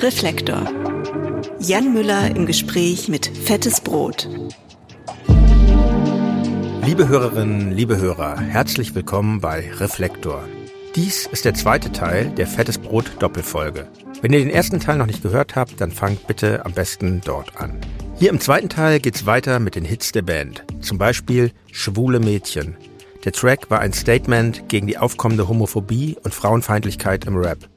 Reflektor. Jan Müller im Gespräch mit Fettes Brot. Liebe Hörerinnen, liebe Hörer, herzlich willkommen bei Reflektor. Dies ist der zweite Teil der Fettes Brot Doppelfolge. Wenn ihr den ersten Teil noch nicht gehört habt, dann fangt bitte am besten dort an. Hier im zweiten Teil geht's weiter mit den Hits der Band. Zum Beispiel Schwule Mädchen. Der Track war ein Statement gegen die aufkommende Homophobie und Frauenfeindlichkeit im Rap.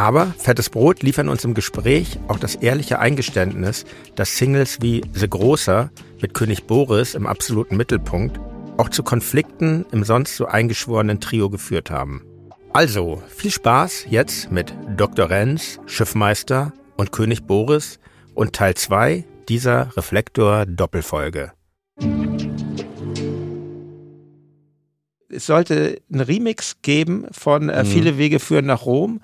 Aber Fettes Brot liefern uns im Gespräch auch das ehrliche Eingeständnis, dass Singles wie The Großer mit König Boris im absoluten Mittelpunkt auch zu Konflikten im sonst so eingeschworenen Trio geführt haben. Also, viel Spaß jetzt mit Dr. Renz, Schiffmeister und König Boris und Teil 2 dieser Reflektor-Doppelfolge. Es sollte einen Remix geben von äh, Viele Wege führen nach Rom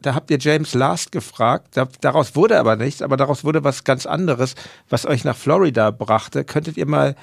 da habt ihr James Last gefragt. Da, daraus wurde aber nichts, aber daraus wurde was ganz anderes, was euch nach Florida brachte. Könntet ihr mal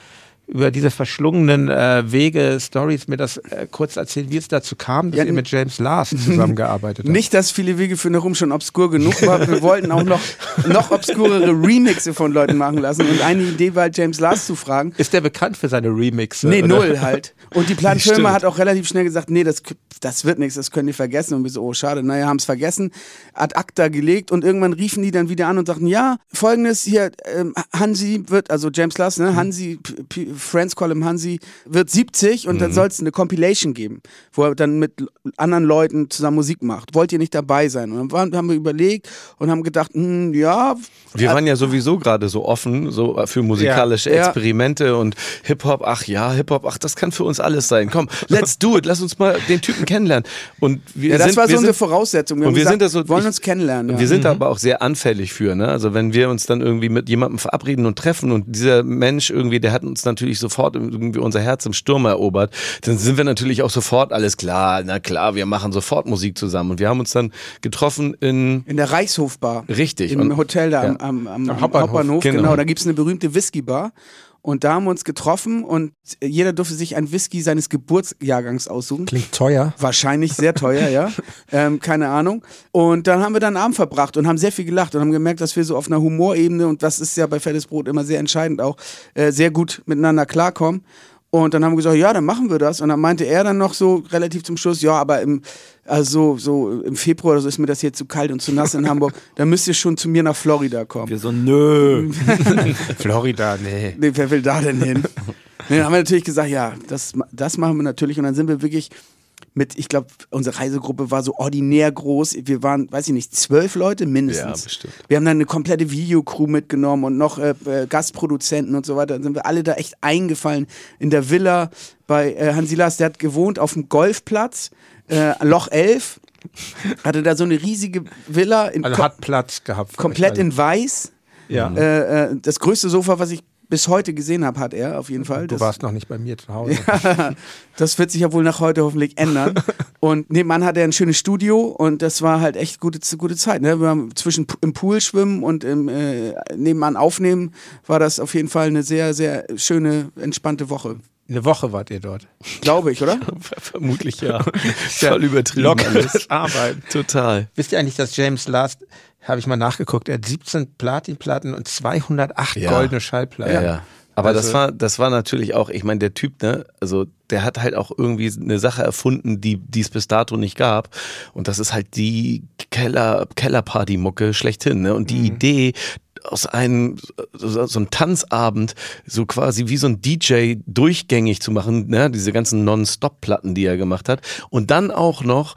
über diese verschlungenen äh, Wege, Stories mir das äh, kurz erzählen, wie es dazu kam, dass Ja, ihr mit James Last zusammengearbeitet habt? Nicht, dass viele Wege für Rum schon obskur genug war. Wir wollten auch noch, noch obskurere Remixe von Leuten machen lassen. Und eine Idee war, James Last zu fragen. Ist der bekannt für seine Remixe? Nee, oder? null halt. Und die Planfirma hat auch relativ schnell gesagt, nee, das, das wird nichts, das können die vergessen. Und wir so, oh, schade. Naja, haben es vergessen, ad acta gelegt und irgendwann riefen die dann wieder an und sagten, ja, folgendes hier, ähm, Hansi wird, also James Last, ne, Hansi, P P Friends Call him Hansi, wird 70 und dann soll es eine Compilation geben, wo er dann mit anderen Leuten zusammen Musik macht. Wollt ihr nicht dabei sein? Und dann waren, haben wir überlegt und haben gedacht, hm, ja, Wir waren ja sowieso gerade so offen so für musikalische Ja. Experimente und Hip-Hop, ach ja, Hip-Hop, ach, das kann für uns alles sein. Komm, let's do it, lass uns mal den Typen kennenlernen. Und wir ja, das sind, war so unsere Voraussetzung. Wir und wir gesagt, sind da so- wollen uns kennenlernen. Ja. Wir sind da aber auch sehr anfällig für, ne? Also wenn wir uns dann irgendwie mit jemandem verabreden und treffen und dieser Mensch irgendwie, der hat uns natürlich sofort irgendwie unser Herz im Sturm erobert, dann sind wir natürlich auch sofort alles klar, na klar, wir machen sofort Musik zusammen. Und wir haben uns dann getroffen in In der Reichshofbar. Richtig. Im Und- Hotel da ja. am, am, am, Am am Hauptbahnhof, Hauptbahnhof. Genau. genau. Da gibt's eine berühmte Whiskybar. Und da haben wir uns getroffen und jeder durfte sich ein Whisky seines Geburtsjahrgangs aussuchen. Klingt teuer. Wahrscheinlich sehr teuer, ja. Ähm, keine Ahnung. Und dann haben wir dann einen Abend verbracht und haben sehr viel gelacht und haben gemerkt, dass wir so auf einer Humorebene, und das ist ja bei Fettes Brot immer sehr entscheidend auch, äh, sehr gut miteinander klarkommen. Und dann haben wir gesagt, ja, dann machen wir das. Und dann meinte er dann noch so relativ zum Schluss, ja, aber im, also so im Februar oder so ist mir das hier zu kalt und zu nass in Hamburg. Dann müsst ihr schon zu mir nach Florida kommen. Wir so, nö. Florida, nee. Nee, wer will da denn hin? dann haben wir natürlich gesagt, ja, das, das machen wir natürlich. Und dann sind wir wirklich mit, ich glaube, unsere Reisegruppe war so ordinär groß. Wir waren, weiß ich nicht, zwölf Leute mindestens. Ja, bestimmt. Wir haben dann eine komplette Videocrew mitgenommen und noch äh, äh, Gastproduzenten und so weiter. Dann sind wir alle da echt eingefallen in der Villa bei äh, Hansi Lars. Der hat gewohnt auf dem Golfplatz, äh, Loch 11. Hatte da so eine riesige Villa, in, Also hat Platz gehabt. komplett in weiß. Ja. Äh, äh, das größte Sofa, was ich bis heute gesehen habe, hat er auf jeden Fall. Du Das, warst noch nicht bei mir zu Hause. das wird sich ja wohl nach heute hoffentlich ändern. und nebenan hat er ein schönes Studio und das war halt echt gute, gute Zeit. Ne? Wir haben zwischen im Pool schwimmen und im, äh, nebenan aufnehmen, war das auf jeden Fall eine sehr, sehr schöne, entspannte Woche. Eine Woche wart ihr dort. Glaube ich, oder? Vermutlich ja. Voll übertrieben Lockeres. Arbeiten. Total. Wisst ihr eigentlich, dass James Last, habe ich mal nachgeguckt, er hat 17 Platinplatten und 208 Ja. goldene Schallplatten. Ja, ja. Aber Also- das war, das war natürlich auch, ich meine, der Typ, ne, also der hat halt auch irgendwie eine Sache erfunden, die es bis dato nicht gab. Und das ist halt die Keller, Kellerparty-Mucke schlechthin, ne? Und die Mhm. Idee, aus einem so, so einem Tanzabend so quasi wie so ein DJ durchgängig zu machen, ne, diese ganzen Non-Stop-Platten, die er gemacht hat und dann auch noch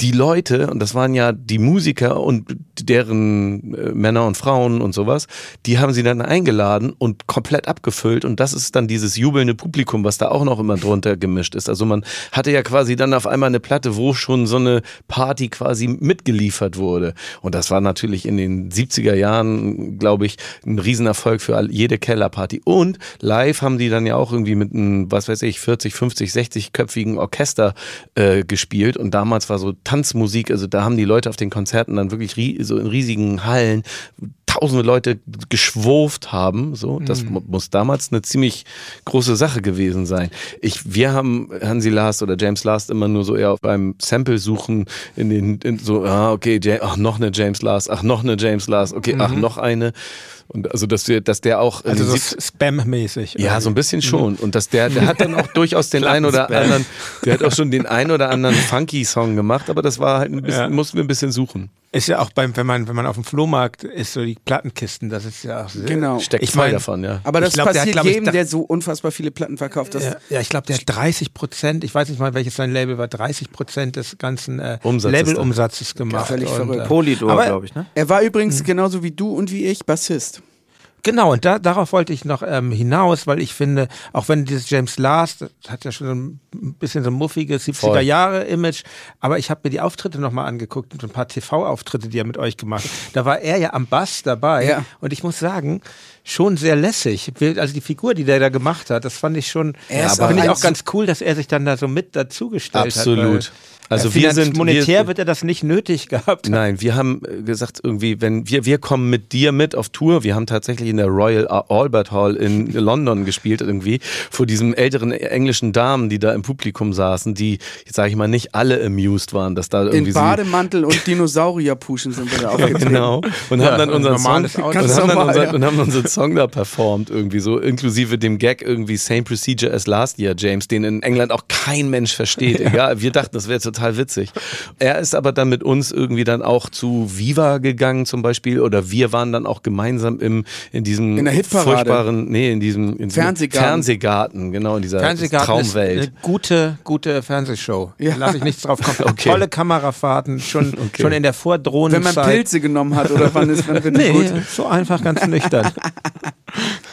die Leute, und das waren ja die Musiker und deren äh, Männer und Frauen und sowas, die haben sie dann eingeladen und komplett abgefüllt. Und das ist dann dieses jubelnde Publikum, was da auch noch immer drunter gemischt ist. Also man hatte ja quasi dann auf einmal eine Platte, wo schon so eine Party quasi mitgeliefert wurde. Und das war natürlich in den 70er Jahren, glaube ich, ein Riesenerfolg für jede Kellerparty. Und live haben die dann ja auch irgendwie mit einem, was weiß ich, 40, 50, 60-köpfigen Orchester äh, gespielt. Und damals war so Tanzmusik, also da haben die Leute auf den Konzerten dann wirklich so in riesigen Hallen tausende Leute geschwurft haben. So, das Mhm. mu- muss damals eine ziemlich große Sache gewesen sein. Ich, wir haben Hansi Last oder James Last immer nur so eher beim Sample suchen in den in so, ah, okay, Ja- ach, noch eine James Last, ach, noch eine James Last, okay, ach, noch eine. Und also, dass wir, dass der auch Also so 70 Spam-mäßig. ja, so ein bisschen schon. Und dass der, der hat dann auch durchaus den einen oder anderen, der hat auch schon den einen oder anderen Funky-Song gemacht, aber das war halt ein bisschen, Ja. mussten wir ein bisschen suchen. Ist ja auch beim, wenn man, wenn man auf dem Flohmarkt ist, so die Plattenkisten, das ist ja auch sehr, Genau. Steckt Ich voll mein- davon, ja. Aber das Ich glaub, der hat, passiert glaub ich, jedem, da- der so unfassbar viele Platten verkauft. Das Ja, ja, ich glaube, der hat 30 Prozent, ich weiß nicht mal, welches sein Label war, 30 Prozent des ganzen äh, Umsatzes Labelumsatzes gemacht. völlig Und, verrückt. äh, Polydor, glaube ich, ne? Er war übrigens genauso wie du und wie ich Bassist. Genau, und da, darauf wollte ich noch ähm, hinaus, weil ich finde, auch wenn dieses James Last, das hat ja schon so ein bisschen so ein muffiges 70er-Jahre-Image, aber ich habe mir die Auftritte nochmal angeguckt und ein paar TV-Auftritte, die er mit euch gemacht hat. Da war er ja am Bass dabei Ja. und ich muss sagen, schon sehr lässig. Also die Figur, die der da gemacht hat, das fand ich schon, ja, finde ich auch ganz cool, dass er sich dann da so mit dazugestellt hat. Absolut. Also äh, wir sind- monetär wir- wird er das nicht nötig gehabt. Nein, wir haben äh, gesagt, irgendwie, wenn wir, wir kommen mit dir mit auf Tour. Wir haben tatsächlich in der Royal Albert Hall in London gespielt, irgendwie, vor diesen älteren englischen Damen, die da im Publikum saßen, die, jetzt sage ich mal, nicht alle amused waren, dass da irgendwie In Bademantel und Dinosaurierpuschen sind wir da aufgetreten. Genau. Und haben dann unseren Song, und haben dann normal, unser, ja. und haben unseren Song da performt irgendwie so, inklusive dem Gag irgendwie Same Procedure as Last Year, James, den in England auch kein Mensch versteht. Egal, wir dachten, das wäre total witzig. Er ist aber dann mit uns irgendwie dann auch zu Viva gegangen zum Beispiel oder wir waren dann auch gemeinsam im in diesem In der Hitparade. furchtbaren, nee, in diesem, in diesem Fernsehgarten. Fernsehgarten, genau in dieser Fernsehgarten ist Traumwelt. eine gute, gute Fernsehshow. Ja. Da lasse ich nichts drauf kommen. Okay. Tolle Kamerafahrten, schon, schon in der Wenn Vordrohnenzeit. man Pilze genommen hat oder wann ist man Nee, gut? so einfach ganz nüchtern.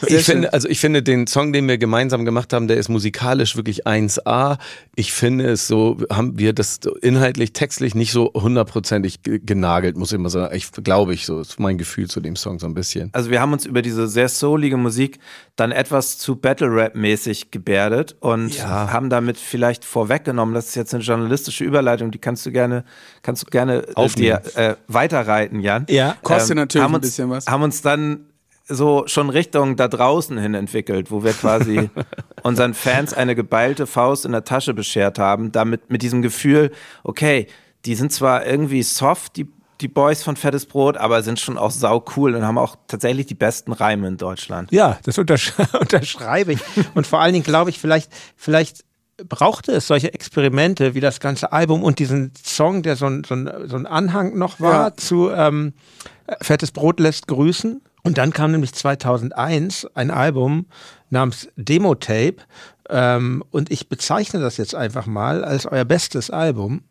Sehr ich finde, also ich finde den Song, den wir gemeinsam gemacht haben, der ist musikalisch wirklich 1A. Ich finde es so, haben wir das so inhaltlich, textlich nicht so hundertprozentig ge- genagelt, muss ich mal sagen. Ich glaube ich so, ist mein Gefühl zu dem Song so ein bisschen. Also wir haben uns über diese sehr soulige Musik dann etwas zu Battle-Rap-mäßig gebärdet und haben damit vielleicht vorweggenommen, das ist jetzt eine journalistische Überleitung, die kannst du gerne, kannst du gerne äh, Aufnehmen. dir äh, weiterreiten, Jan. Ähm, Ja. Kostet natürlich haben ein uns, bisschen was. Haben uns dann so schon Richtung da draußen hin entwickelt, wo wir quasi unseren Fans eine geballte Faust in der Tasche beschert haben, damit mit diesem Gefühl, okay, die sind zwar irgendwie soft, die die Boys von Fettes Brot, aber sind schon auch sau cool und haben auch tatsächlich die besten Reime in Deutschland. Ja, das untersch unterschreibe ich. Und vor allen Dingen glaube ich, vielleicht, vielleicht brauchte es solche Experimente wie das ganze Album und diesen Song, der so ein, so ein, so ein Anhang noch war Ja. zu ähm, Fettes Brot lässt grüßen. Und dann kam nämlich 2001 ein Album namens Demo-Tape. Ähm, und ich bezeichne das jetzt einfach mal als euer bestes Album.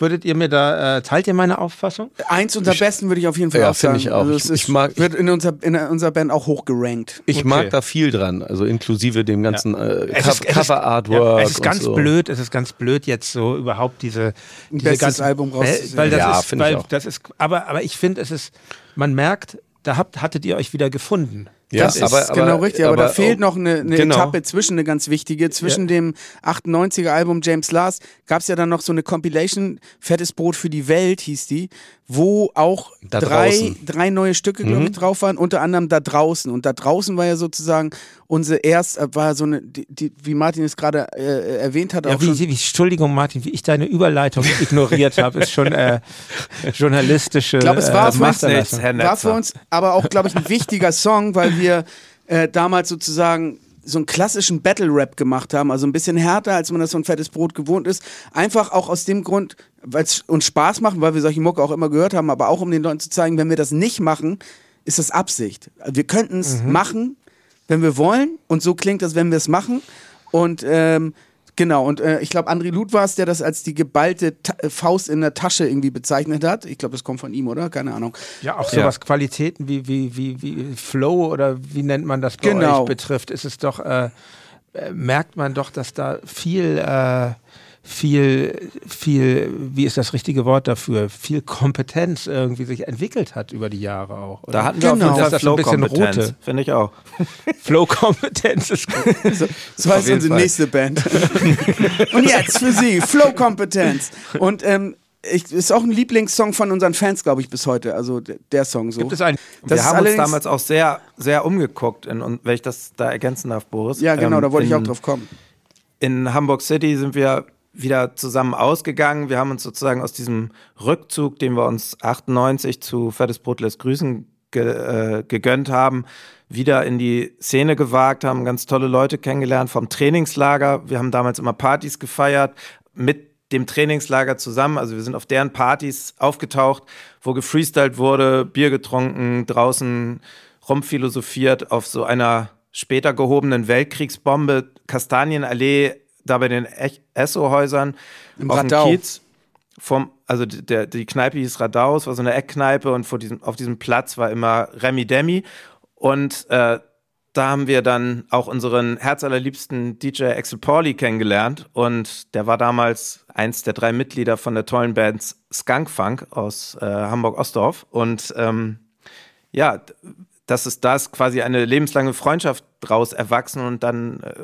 Würdet ihr mir da, äh, teilt ihr meine Auffassung? Eins unter Besten würde ich auf jeden Fall Ja, auch sagen. finde ich auch. Also es Ich- ist, ich mag- wird in, unser, in unserer Band auch hochgerankt. Ich Okay. mag da viel dran, also inklusive dem ganzen äh, Es Co ist- es ist- Cover Artwork. Ja, es ist und ganz so. blöd, es ist ganz blöd jetzt so überhaupt diese, diese bestes ganzen, Album weil, rauszusehen. weil das Ja, ist, finde ich weil auch. das ist, aber aber ich finde, es ist, man merkt, da habt, hattet ihr euch wieder gefunden. Ja, das ist aber- aber- genau richtig, aber, da aber- fehlt noch eine, eine Genau. Etappe zwischen, eine ganz wichtige. Zwischen dem 98er Album James Last gab es ja dann noch so eine Compilation, Fettes Brot für die Welt hieß die, wo auch Da drei, draußen. drei neue Stücke, glaube ich, drauf waren, unter anderem da draußen. Und da draußen war ja sozusagen unsere erst, äh, war so eine, die, die, wie Martin es gerade äh, erwähnt hat, Ja, auch wie, schon. wie, Entschuldigung, Martin, wie ich deine Überleitung ignoriert habe, ist schon äh, journalistische. Ich glaube, es war, äh, für uns, war für uns aber auch, glaube ich, ein wichtiger Song, weil wir äh, damals sozusagen so einen klassischen Battle-Rap gemacht haben, also ein bisschen härter, als man das so ein fettes Brot gewohnt ist. Einfach auch aus dem Grund, weil es uns Spaß macht, weil wir solche Mucke auch immer gehört haben, aber auch um den Leuten zu zeigen, wenn wir das nicht machen, ist das Absicht. Wir könnten es machen, wenn wir wollen und so klingt das, wenn wir es machen und ähm, Genau, und äh, ich glaube, André Luth war es, der das als die geballte Ta äh, Faust in der Tasche irgendwie bezeichnet hat. Ich glaube, das kommt von ihm, oder? Keine Ahnung. Ja, auch Ja. sowas Qualitäten wie, wie, wie, wie Flow oder wie nennt man das bei Genau. euch betrifft, ist es doch, äh, äh, merkt man doch, dass da viel, äh, viel, viel, wie ist das richtige Wort dafür, viel Kompetenz irgendwie sich entwickelt hat über die Jahre auch. oder? Da hatten wir Genau. auf jeden Fall das ein bisschen Flow-Kompetenz, rote. finde ich auch. Flow-Kompetenz ist gut. So, so heißt unsere Fall. nächste Band. und jetzt für Sie, Flow-Kompetenz. Und ähm, ich, ist auch ein Lieblingssong von unseren Fans, glaube ich, bis heute. Also der, Song so. Gibt es einen? Das wir haben uns damals auch sehr, sehr umgeguckt, in, und wenn ich das da ergänzen darf, Boris. Ja, genau, Ähm, da wollte ich auch drauf kommen. in Hamburg City sind wir wieder zusammen ausgegangen. Wir haben uns sozusagen aus diesem Rückzug, den wir uns 98 zu Fettes Brot lässt grüßen ge, äh, gegönnt haben, wieder in die Szene gewagt, haben ganz tolle Leute kennengelernt vom Trainingslager. Wir haben damals immer Partys gefeiert mit dem Trainingslager zusammen. Also wir sind auf deren Partys aufgetaucht, wo gefreestylt wurde, Bier getrunken, draußen rumphilosophiert auf so einer später gehobenen Weltkriegsbombe, Kastanienallee, da bei den Esso-Häusern, Im Radau. Kiez. Vom, also die- der, die Kneipe hieß Radau, es war so eine Eckkneipe und vor diesem, auf diesem Platz war immer Remi Demi. Und äh, da haben wir dann auch unseren herzallerliebsten DJ Axel Pauli kennengelernt. Und der war damals eins der drei Mitglieder von der tollen Band Skunk Funk aus äh, Hamburg-Ostdorf. Und ähm, ja, das ist das quasi eine lebenslange Freundschaft draus erwachsen und dann äh,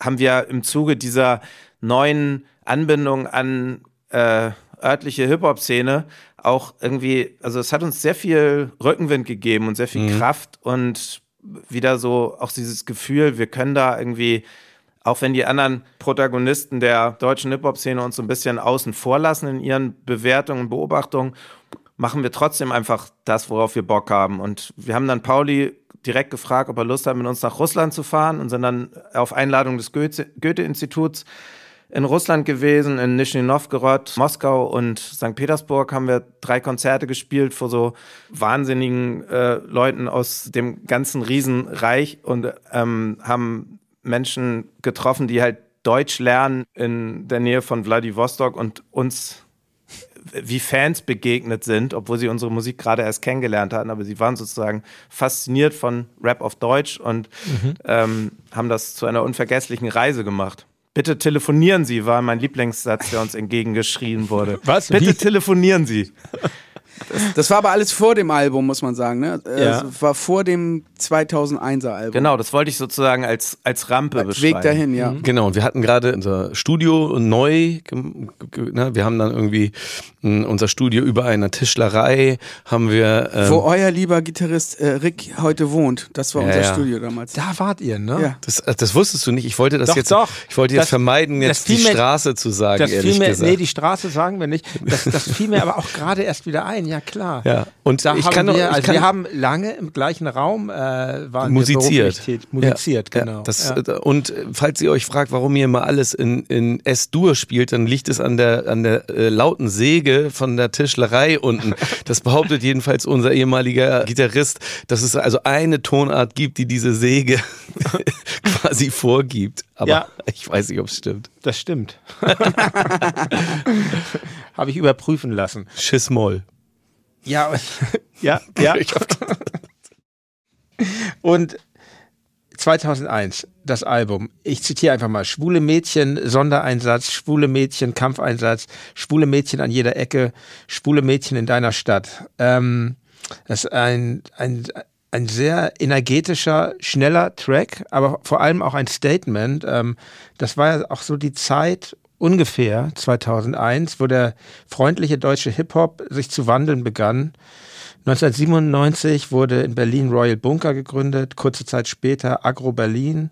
haben wir im Zuge dieser neuen Anbindung an äh, örtliche Hip-Hop-Szene auch irgendwie, also es hat uns sehr viel Rückenwind gegeben und sehr viel Kraft und wieder so auch dieses Gefühl, wir können da irgendwie, auch wenn die anderen Protagonisten der deutschen Hip-Hop-Szene uns so ein bisschen außen vor lassen in ihren Bewertungen und Beobachtungen, machen wir trotzdem einfach das, worauf wir Bock haben. Und wir haben dann Pauli direkt gefragt, ob er Lust hat, mit uns nach Russland zu fahren und sind dann auf Einladung des Goethe- Goethe-Instituts in Russland gewesen, in Nischni Novgorod, Moskau und St. Petersburg haben wir drei Konzerte gespielt vor so wahnsinnigen äh, Leuten aus dem ganzen Riesenreich und ähm, haben Menschen getroffen, die halt Deutsch lernen in der Nähe von Vladivostok und uns wie Fans begegnet sind, obwohl sie unsere Musik gerade erst kennengelernt hatten, aber sie waren sozusagen fasziniert von Rap auf Deutsch und ähm, haben das zu einer unvergesslichen Reise gemacht. Bitte telefonieren Sie, war mein Lieblingssatz, der uns entgegengeschrien wurde. Was? Bitte Wie? telefonieren Sie. Das war aber alles vor dem Album, muss man sagen. Ne? Äh, Ja. Es war vor dem 2001er Album. Genau, das wollte ich sozusagen als, als Rampe Als beschreiben. Weg dahin, ja. Genau, und wir hatten gerade unser Studio neu, ne, wir haben dann irgendwie unser Studio über einer Tischlerei, haben wir, ähm, Wo euer lieber Gitarrist äh, Rick heute wohnt. Das war Ja, unser ja. Studio damals. Da wart ihr, ne? Ja. das, äh, das wusstest du nicht, ich wollte das Doch, jetzt, doch. ich wollte jetzt Das- vermeiden, jetzt die mir- Straße zu sagen, Das ehrlich mir, gesagt. nee, die Straße sagen wir nicht. Das, das fiel mir aber auch gerade erst wieder ein, ja klar. Ja, und da ich haben kann wir, noch- ich also kann- wir haben lange im gleichen Raum äh, waren musiziert. Wir musiziert, Ja, genau. Ja, das, ja. äh, Und falls ihr euch fragt, warum ihr immer alles in, in S-Dur spielt, dann liegt es an der, an der äh, lauten Säge von der Tischlerei unten. Das behauptet jedenfalls unser ehemaliger Gitarrist, dass es also eine Tonart gibt, die diese Säge quasi vorgibt. Aber Ja. ich weiß nicht, ob es stimmt. Das stimmt. Habe ich überprüfen lassen. Schiss-Moll. Ja, ja, ja. Und 2001, das Album. Ich zitiere einfach mal. Schwule Mädchen, Sondereinsatz, schwule Mädchen, Kampfeinsatz, schwule Mädchen an jeder Ecke, schwule Mädchen in deiner Stadt. Ähm, das ist ein, ein, ein sehr energetischer, schneller Track, aber vor allem auch ein Statement. Ähm, das war ja auch so die Zeit ungefähr 2001, wo der freundliche deutsche Hip-Hop sich zu wandeln begann. 1997 wurde in Berlin Royal Bunker gegründet, kurze Zeit später Agro Berlin.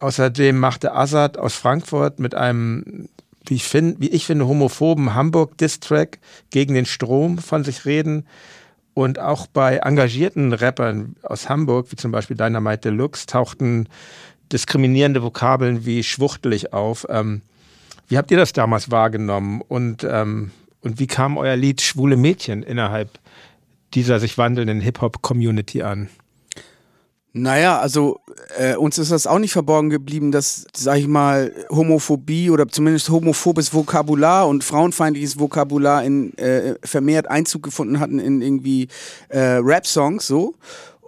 Außerdem machte Azad aus Frankfurt mit einem, wie ich, find, wie ich finde, homophoben Hamburg-Diss-Track gegen den Strom von sich reden. Und auch bei engagierten Rappern aus Hamburg, wie zum Beispiel Dynamite Deluxe, tauchten diskriminierende Vokabeln wie schwuchtelig auf. Ähm, wie habt ihr das damals wahrgenommen? Und, ähm, und wie kam euer Lied Schwule Mädchen innerhalb dieser sich wandelnden Hip-Hop-Community an? Naja, also äh, uns ist das auch nicht verborgen geblieben, dass, sag ich mal, Homophobie oder zumindest homophobes Vokabular und frauenfeindliches Vokabular in äh, vermehrt Einzug gefunden hatten in irgendwie äh, Rap-Songs so.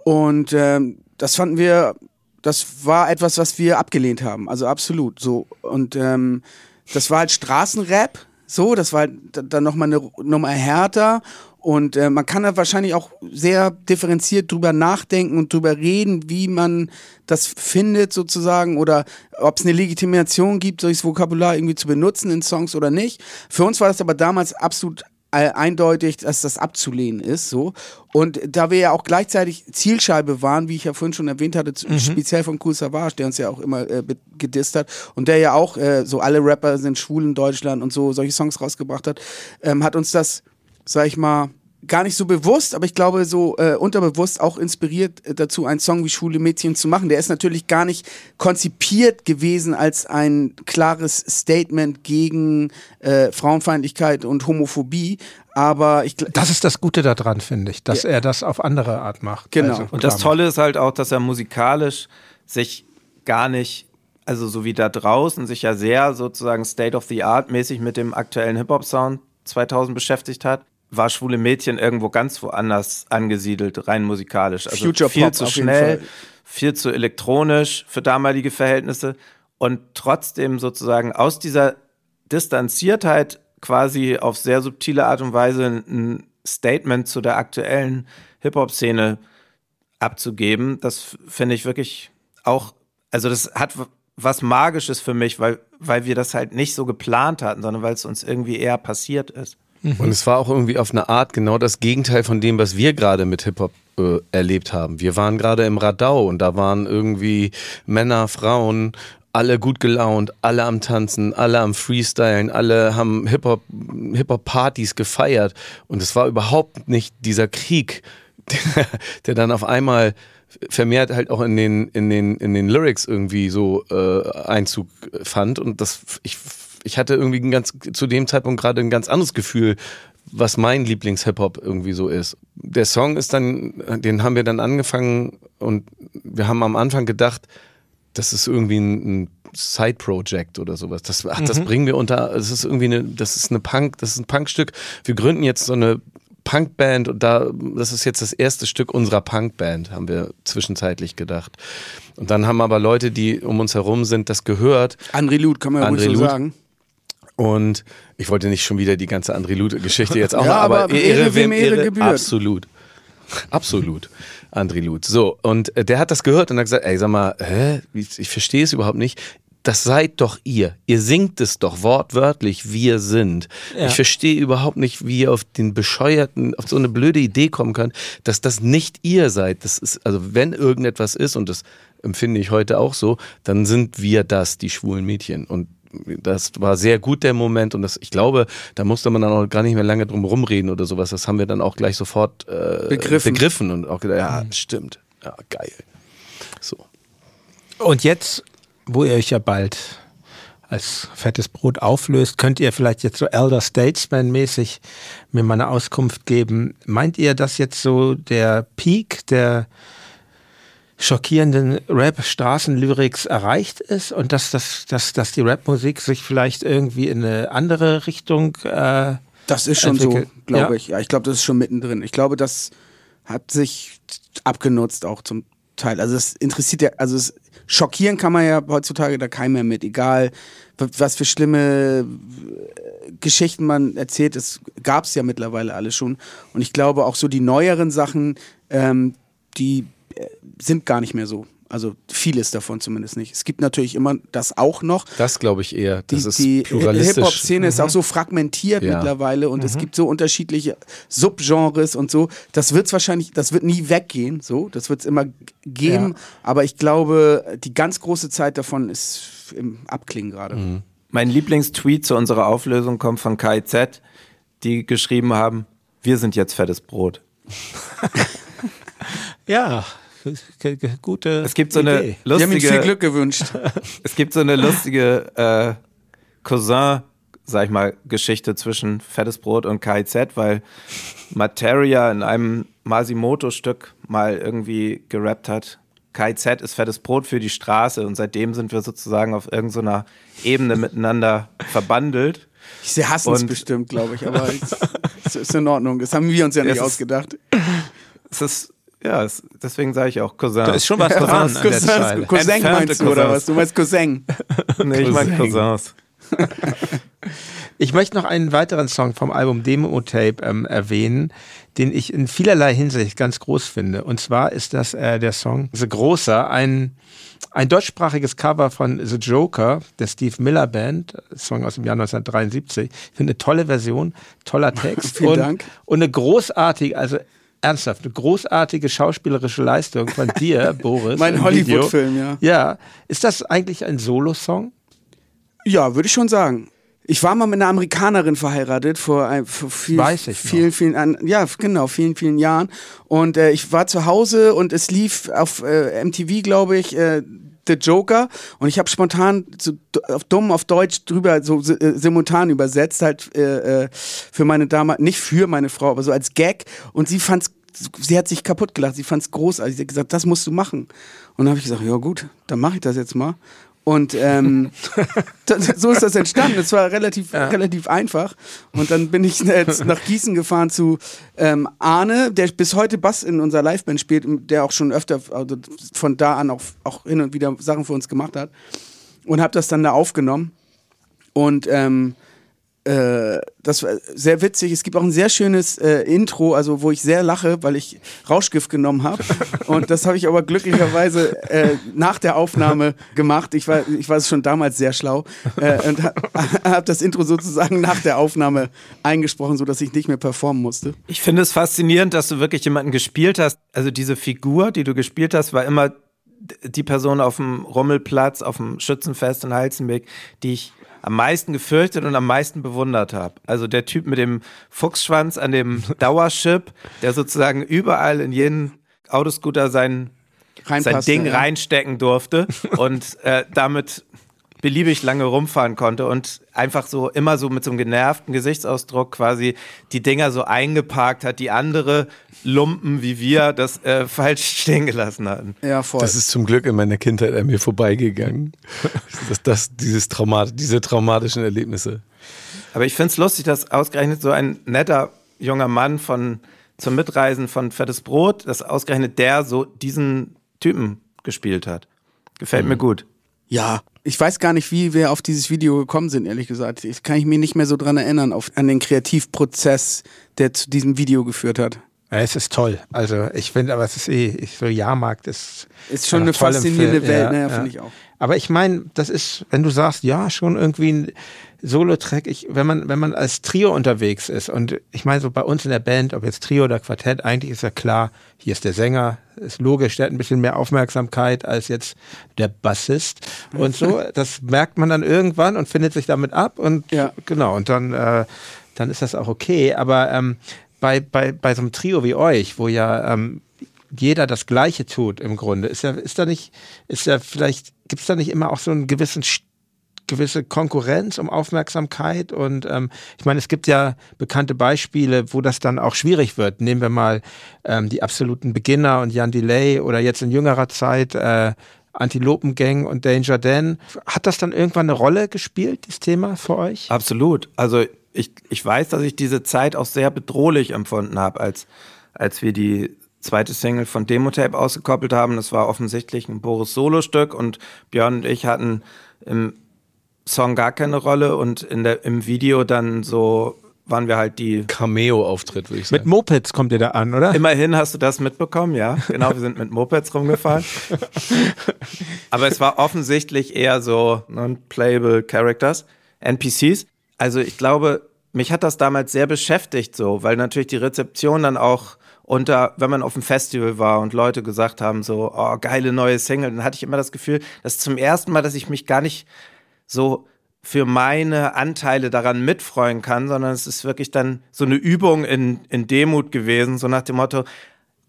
Und ähm, das fanden wir, das war etwas, was wir abgelehnt haben. Also absolut so. Und ähm, das war halt Straßenrap, so, das war halt dann nochmal eine Nummer härter Und äh, man kann da wahrscheinlich auch sehr differenziert drüber nachdenken und drüber reden, wie man das findet sozusagen oder ob es eine Legitimation gibt, solches Vokabular irgendwie zu benutzen in Songs oder nicht. Für uns war das aber damals absolut äh, eindeutig, dass das abzulehnen ist. So. Und da wir ja auch gleichzeitig Zielscheibe waren, wie ich ja vorhin schon erwähnt hatte, zu- speziell von Cool Savage, der uns ja auch immer äh, gedisst hat und der ja auch äh, so alle Rapper sind schwul in Deutschland und so solche Songs rausgebracht hat, ähm, hat uns das, sag ich mal, gar nicht so bewusst, aber ich glaube so äh, unterbewusst auch inspiriert äh, dazu, einen Song wie Schwule Mädchen zu machen. Der ist natürlich gar nicht konzipiert gewesen als ein klares Statement gegen äh, Frauenfeindlichkeit und Homophobie, aber ich Das ist das Gute daran, finde ich, dass er das auf andere Art macht. Genau. Also, Und das Tolle ist halt auch, dass er musikalisch sich gar nicht, also so wie da draußen, sich ja sehr sozusagen State of the Art mäßig mit dem aktuellen Hip-Hop-Sound 2000 beschäftigt hat, war Schwule Mädchen irgendwo ganz woanders angesiedelt, rein musikalisch. Also Future viel Pop zu schnell, viel zu elektronisch für damalige Verhältnisse und trotzdem sozusagen aus dieser Distanziertheit quasi auf sehr subtile Art und Weise ein Statement zu der aktuellen Hip-Hop-Szene abzugeben, das finde ich wirklich auch, also das hat was Magisches für mich, weil, weil wir das halt nicht so geplant hatten, sondern weil es uns irgendwie eher passiert ist. Und es war auch irgendwie auf eine Art genau das Gegenteil von dem, was wir gerade mit Hip-Hop äh, erlebt haben. Wir waren gerade im Radau und da waren irgendwie Männer, Frauen, alle gut gelaunt, alle am Tanzen, alle am Freestylen, alle haben Hip-Hop, Hip-Hop-Partys gefeiert. Und es war überhaupt nicht dieser Krieg, der, der dann auf einmal vermehrt halt auch in den, in den, in den Lyrics irgendwie so äh, Einzug fand. Und das, ich, ich hatte irgendwie ein ganz, zu dem Zeitpunkt gerade ein ganz anderes Gefühl, was mein Lieblings-Hip-Hop irgendwie so ist. Der Song ist dann, den haben wir dann angefangen und wir haben am Anfang gedacht, das ist irgendwie ein, ein Side-Project oder sowas. Das, ach, das bringen wir unter, das ist irgendwie eine, das ist eine Punk, das ist ein Punkstück. Wir gründen jetzt so eine Punkband und da, das ist jetzt das erste Stück unserer Punkband, haben wir zwischenzeitlich gedacht. Und dann haben aber Leute, die um uns herum sind, das gehört André Luth kann man ja André ruhig so Luth. sagen. Und ich wollte nicht schon wieder die ganze André Luth-Geschichte jetzt auch Ja, noch, aber, aber Ehre, wem Ehre gebührt. Absolut. Absolut. André Luth. So, und äh, der hat das gehört und hat gesagt, ey, sag mal, hä? Ich, ich verstehe es überhaupt nicht. Das seid doch ihr. Ihr singt es doch wortwörtlich, wir sind. Ja. Ich verstehe überhaupt nicht, wie ihr auf den bescheuerten, auf so eine blöde Idee kommen könnt, dass das nicht ihr seid. Das ist, also wenn irgendetwas ist, und das empfinde ich heute auch so, dann sind wir das, die schwulen Mädchen. Und das war sehr gut der Moment und das, ich glaube, da musste man dann auch gar nicht mehr lange drum rumreden oder sowas. Das haben wir dann auch gleich sofort äh, Begriffen. begriffen und auch gedacht, ja, stimmt. Ja, geil. So. Und jetzt, wo ihr euch ja bald als fettes Brot auflöst, könnt ihr vielleicht jetzt so Elder Statesman-mäßig mir mal eine Auskunft geben. Meint ihr, dass jetzt so der Peak der schockierenden Rap-Straßenlyrics erreicht ist und dass, dass, dass, dass die Rapmusik sich vielleicht irgendwie in eine andere Richtung äh, Das ist schon so, entwickelt. glaube Ja. ich. Ja, ich glaube, das ist schon mittendrin. Ich glaube, das hat sich abgenutzt auch zum Teil. Also es interessiert ja, also es schockieren kann man ja heutzutage da keinen mehr mit, egal was für schlimme äh, Geschichten man erzählt, das gab es ja mittlerweile alle schon. Und ich glaube auch so die neueren Sachen, ähm, die sind gar nicht mehr so. Also vieles davon zumindest nicht. Es gibt natürlich immer das auch noch, Das glaube ich eher. Das die, ist die pluralistisch. Mhm. Hip-Hop-Szene ist auch so fragmentiert Ja. mittlerweile und es gibt so unterschiedliche Subgenres und so. Das wird's wahrscheinlich, das wird nie weggehen, so. Das wird's immer g- geben. Ja. Aber ich glaube, die ganz große Zeit davon ist im Abklingen gerade. Mhm. Mein Lieblingstweet zu unserer Auflösung kommt von KIZ, die geschrieben haben, wir sind jetzt fettes Brot. ja, gute Es gibt so eine Idee. Haben ihm viel lustige, Glück gewünscht. es gibt so eine lustige äh, Cousin, sag ich mal, Geschichte zwischen Fettes Brot und KIZ, weil Materia in einem Masimoto-Stück mal irgendwie gerappt hat. KIZ ist fettes Brot für die Straße und seitdem sind wir sozusagen auf irgendeiner Ebene miteinander verbandelt. Sie hassen es bestimmt, glaube ich, aber es, es ist in Ordnung. Das haben wir uns ja nicht Es ist- ausgedacht. Es ist, ja, es, deswegen sage ich auch Cousin. Da ist schon was dran an der Cousin. Cousin meinst du, oder Cousins. was? Du meinst Cousin. nee, ich meine Cousin. Cousins. Ich möchte noch einen weiteren Song vom Album Demo Tape ähm, erwähnen, den ich in vielerlei Hinsicht ganz groß finde. Und zwar ist das äh, der Song The Großer, ein, ein deutschsprachiges Cover von The Joker, der Steve Miller Band, Song aus dem Jahr 1973. Ich finde eine tolle Version, toller Text. Vielen und, Dank. Und eine großartige, also ernsthaft, eine großartige schauspielerische Leistung von dir, Boris. Mein Hollywood-Film, ja. Ja. Ist das eigentlich ein Solo-Song? Ja, würde ich schon sagen. Ich war mal mit einer Amerikanerin verheiratet vor, ein, vor viel, Weiß ich noch. vielen, vielen, an, ja genau, vielen, vielen Jahren. Und äh, ich war zu Hause und es lief auf äh, MTV, glaube ich, äh, The Joker. Und ich habe spontan so auf dumm auf Deutsch drüber so äh, simultan übersetzt, halt äh, äh, für meine Dame, nicht für meine Frau, aber so als Gag. Und sie fand's Sie hat sich kaputt gelacht, sie fand's großartig. Sie hat gesagt, das musst du machen. Und dann habe ich gesagt, ja gut, dann mache ich das jetzt mal. Und ähm, so ist das entstanden. Es war relativ, relativ einfach. Und dann bin ich jetzt nach Gießen gefahren zu ähm, Arne, der bis heute Bass in unserer Liveband spielt, der auch schon öfter also von da an auch, auch hin und wieder Sachen für uns gemacht hat. Und habe das dann da aufgenommen. Und ähm, äh, das war sehr witzig. Es gibt auch ein sehr schönes äh, Intro, also wo ich sehr lache, weil ich Rauschgift genommen habe. Und das habe ich aber glücklicherweise äh, nach der Aufnahme gemacht. Ich war, ich war schon damals sehr schlau äh, und habe hab das Intro sozusagen nach der Aufnahme eingesprochen, sodass ich nicht mehr performen musste. Ich finde es faszinierend, dass du wirklich jemanden gespielt hast. Also diese Figur, die du gespielt hast, war immer die Person auf dem Rummelplatz, auf dem Schützenfest in Heizenberg, die ich am meisten gefürchtet und am meisten bewundert habe. Also der Typ mit dem Fuchsschwanz an dem Dauership, der sozusagen überall in jeden Autoscooter sein, sein Ding ja. reinstecken durfte und äh, damit beliebig lange rumfahren konnte und einfach so immer so mit so einem genervten Gesichtsausdruck quasi die Dinger so eingeparkt hat, die andere Lumpen wie wir das äh, falsch stehen gelassen hatten. Ja, voll. Das ist zum Glück in meiner Kindheit an mir vorbeigegangen. das, das, dieses Traumat, diese traumatischen Erlebnisse. Aber ich finde es lustig, dass ausgerechnet so ein netter junger Mann von zum Mitreisen von Fettes Brot, dass ausgerechnet der so diesen Typen gespielt hat. Gefällt mir gut. Ja, ich weiß gar nicht, wie wir auf dieses Video gekommen sind, ehrlich gesagt. Ich kann ich mich nicht mehr so dran erinnern, auf, an den Kreativprozess, der zu diesem Video geführt hat. Ja, es ist toll. Also ich finde, aber es ist eh, ich, so Jahrmarkt ist. Ist schon eine faszinierende Film. Welt, Ja, ne, ja. finde ich auch. Aber ich meine, das ist, wenn du sagst, ja, schon irgendwie ein Solo-Track, ich, wenn man, wenn man als Trio unterwegs ist und ich meine, so bei uns in der Band, ob jetzt Trio oder Quartett, eigentlich ist ja klar, hier ist der Sänger, ist logisch, der hat ein bisschen mehr Aufmerksamkeit als jetzt der Bassist und so. Das merkt man dann irgendwann und findet sich damit ab und Ja. genau, und dann, äh, dann ist das auch okay. Aber ähm, bei, bei, bei so einem Trio wie euch, wo ja ähm, jeder das Gleiche tut im Grunde, ist ja, ist da nicht, ist ja vielleicht, gibt es da nicht immer auch so einen gewissen gewisse Konkurrenz um Aufmerksamkeit und ähm, ich meine, es gibt ja bekannte Beispiele, wo das dann auch schwierig wird. Nehmen wir mal ähm, die absoluten Beginner und Jan Delay oder jetzt in jüngerer Zeit äh, Antilopengang und Danger Dan. Hat das dann irgendwann eine Rolle gespielt, dieses Thema für euch? Absolut. Also ich, ich weiß, dass ich diese Zeit auch sehr bedrohlich empfunden habe, als, als wir die zweite Single von Demotape ausgekoppelt haben. Das war offensichtlich ein Boris Solo-Stück und Björn und ich hatten im Song gar keine Rolle und in der, im Video dann so waren wir halt die. Cameo-Auftritt, würde ich Mit sagen. Mopeds kommt ihr da an, oder? Immerhin hast du das mitbekommen, ja. Genau, wir sind mit Mopeds rumgefahren. Aber es war offensichtlich eher so non-playable Characters, NPCs. Also ich glaube, mich hat das damals sehr beschäftigt so, weil natürlich die Rezeption dann auch unter, wenn man auf dem Festival war und Leute gesagt haben so, oh, geile neue Single, dann hatte ich immer das Gefühl, das ist zum ersten Mal, dass ich mich gar nicht so für meine Anteile daran mitfreuen kann, sondern es ist wirklich dann so eine Übung in, in Demut gewesen, so nach dem Motto,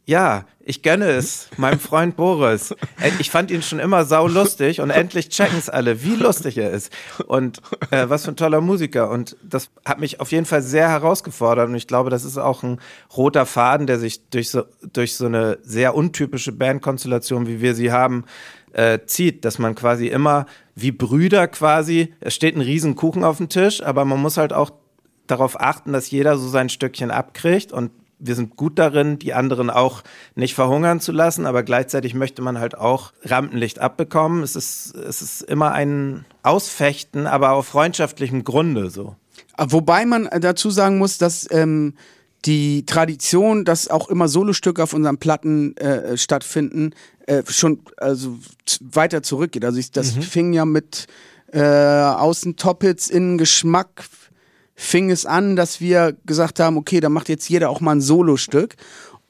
ja, ich gönne es, meinem Freund Boris. Äh, Ich fand ihn schon immer sau lustig und endlich checken es alle, wie lustig er ist und äh, was für ein toller Musiker. Und das hat mich auf jeden Fall sehr herausgefordert und ich glaube, das ist auch ein roter Faden, der sich durch so, durch so eine sehr untypische Bandkonstellation, wie wir sie haben, äh, zieht, dass man quasi immer wie Brüder quasi, es steht ein riesen Kuchen auf dem Tisch, aber man muss halt auch darauf achten, dass jeder so sein Stückchen abkriegt und wir sind gut darin, die anderen auch nicht verhungern zu lassen, aber gleichzeitig möchte man halt auch Rampenlicht abbekommen. Es ist, es ist immer ein Ausfechten, aber auf freundschaftlichem Grunde so. Wobei man dazu sagen muss, dass ähm, die Tradition, dass auch immer Solostücke auf unseren Platten äh, stattfinden, äh, schon also weiter zurückgeht. Also ich, das fing ja mit äh, Außen Toppits in Geschmack fing es an, dass wir gesagt haben, okay, da macht jetzt jeder auch mal ein Solostück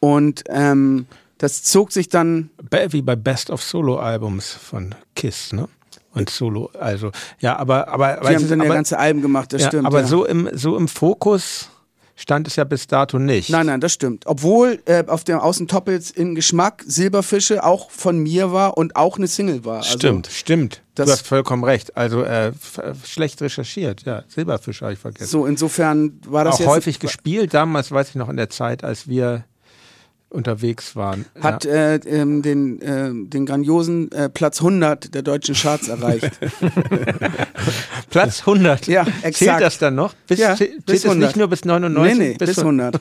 und ähm, das zog sich dann Wie bei Best of Solo-Albums von Kiss, ne? Und Solo, also, ja, aber, aber, Wir haben dann ja ganze Alben gemacht, das ja, stimmt. aber ja. so im, so im Fokus stand es ja bis dato nicht. Nein, nein, das stimmt. Obwohl äh, auf dem Außentoppels in Geschmack Silberfische auch von mir war und auch eine Single war. Also, Stimmt. Stimmt, Das- du hast vollkommen recht. Also äh, äh, schlecht recherchiert, ja. Silberfisch habe ich vergessen. So, insofern war das Auch häufig gespielt, damals weiß ich noch in der Zeit, als wir unterwegs waren. Hat ja. äh, ähm, den, äh, den grandiosen äh, Platz 100 der deutschen Charts erreicht. Platz 100. Ja, Zählt exakt. das dann noch? Bis, Ja, zählt bis es 100. nicht nur bis 99? nee, nee, bis 100.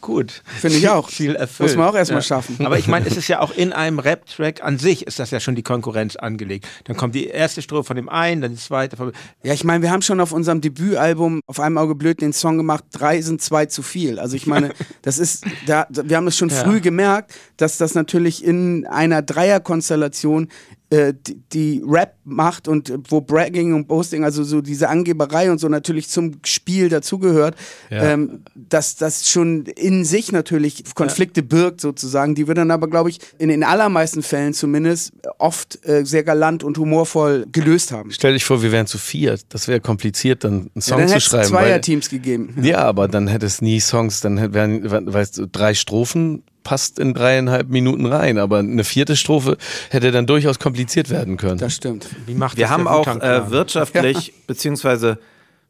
Gut. Finde ich auch. Ziel erfüllt. Muss man auch erstmal schaffen. Aber ich meine, es ist ja auch in einem Rap-Track an sich ist das ja schon die Konkurrenz angelegt. Dann kommt die erste Strophe von dem einen, dann die zweite von Ja, ich meine, wir haben schon auf unserem Debütalbum auf einem Auge blöd den Song gemacht, drei sind zwei zu viel. Also ich meine, das ist, da, wir haben es schon früh gemerkt, dass das natürlich in einer Dreierkonstellation äh, die, die Rap macht und äh, wo Bragging und Boasting, also so diese Angeberei und so natürlich zum Spiel dazugehört, ähm, dass das schon in sich natürlich Konflikte birgt sozusagen, die wir dann aber, glaube ich, in den allermeisten Fällen zumindest oft äh, sehr galant und humorvoll gelöst haben. Stell dich vor, wir wären zu viert. Das wäre kompliziert, dann einen Ja, Song dann zu hätte es schreiben. weil- Zweierteams gegeben. Ja, aber dann hätte es nie Songs, dann hätte- wären, weißt du, drei Strophen passt in dreieinhalb Minuten rein, aber eine vierte Strophe hätte dann durchaus kompliziert werden können. Das stimmt. wie macht Wir das haben auch äh, wirtschaftlich beziehungsweise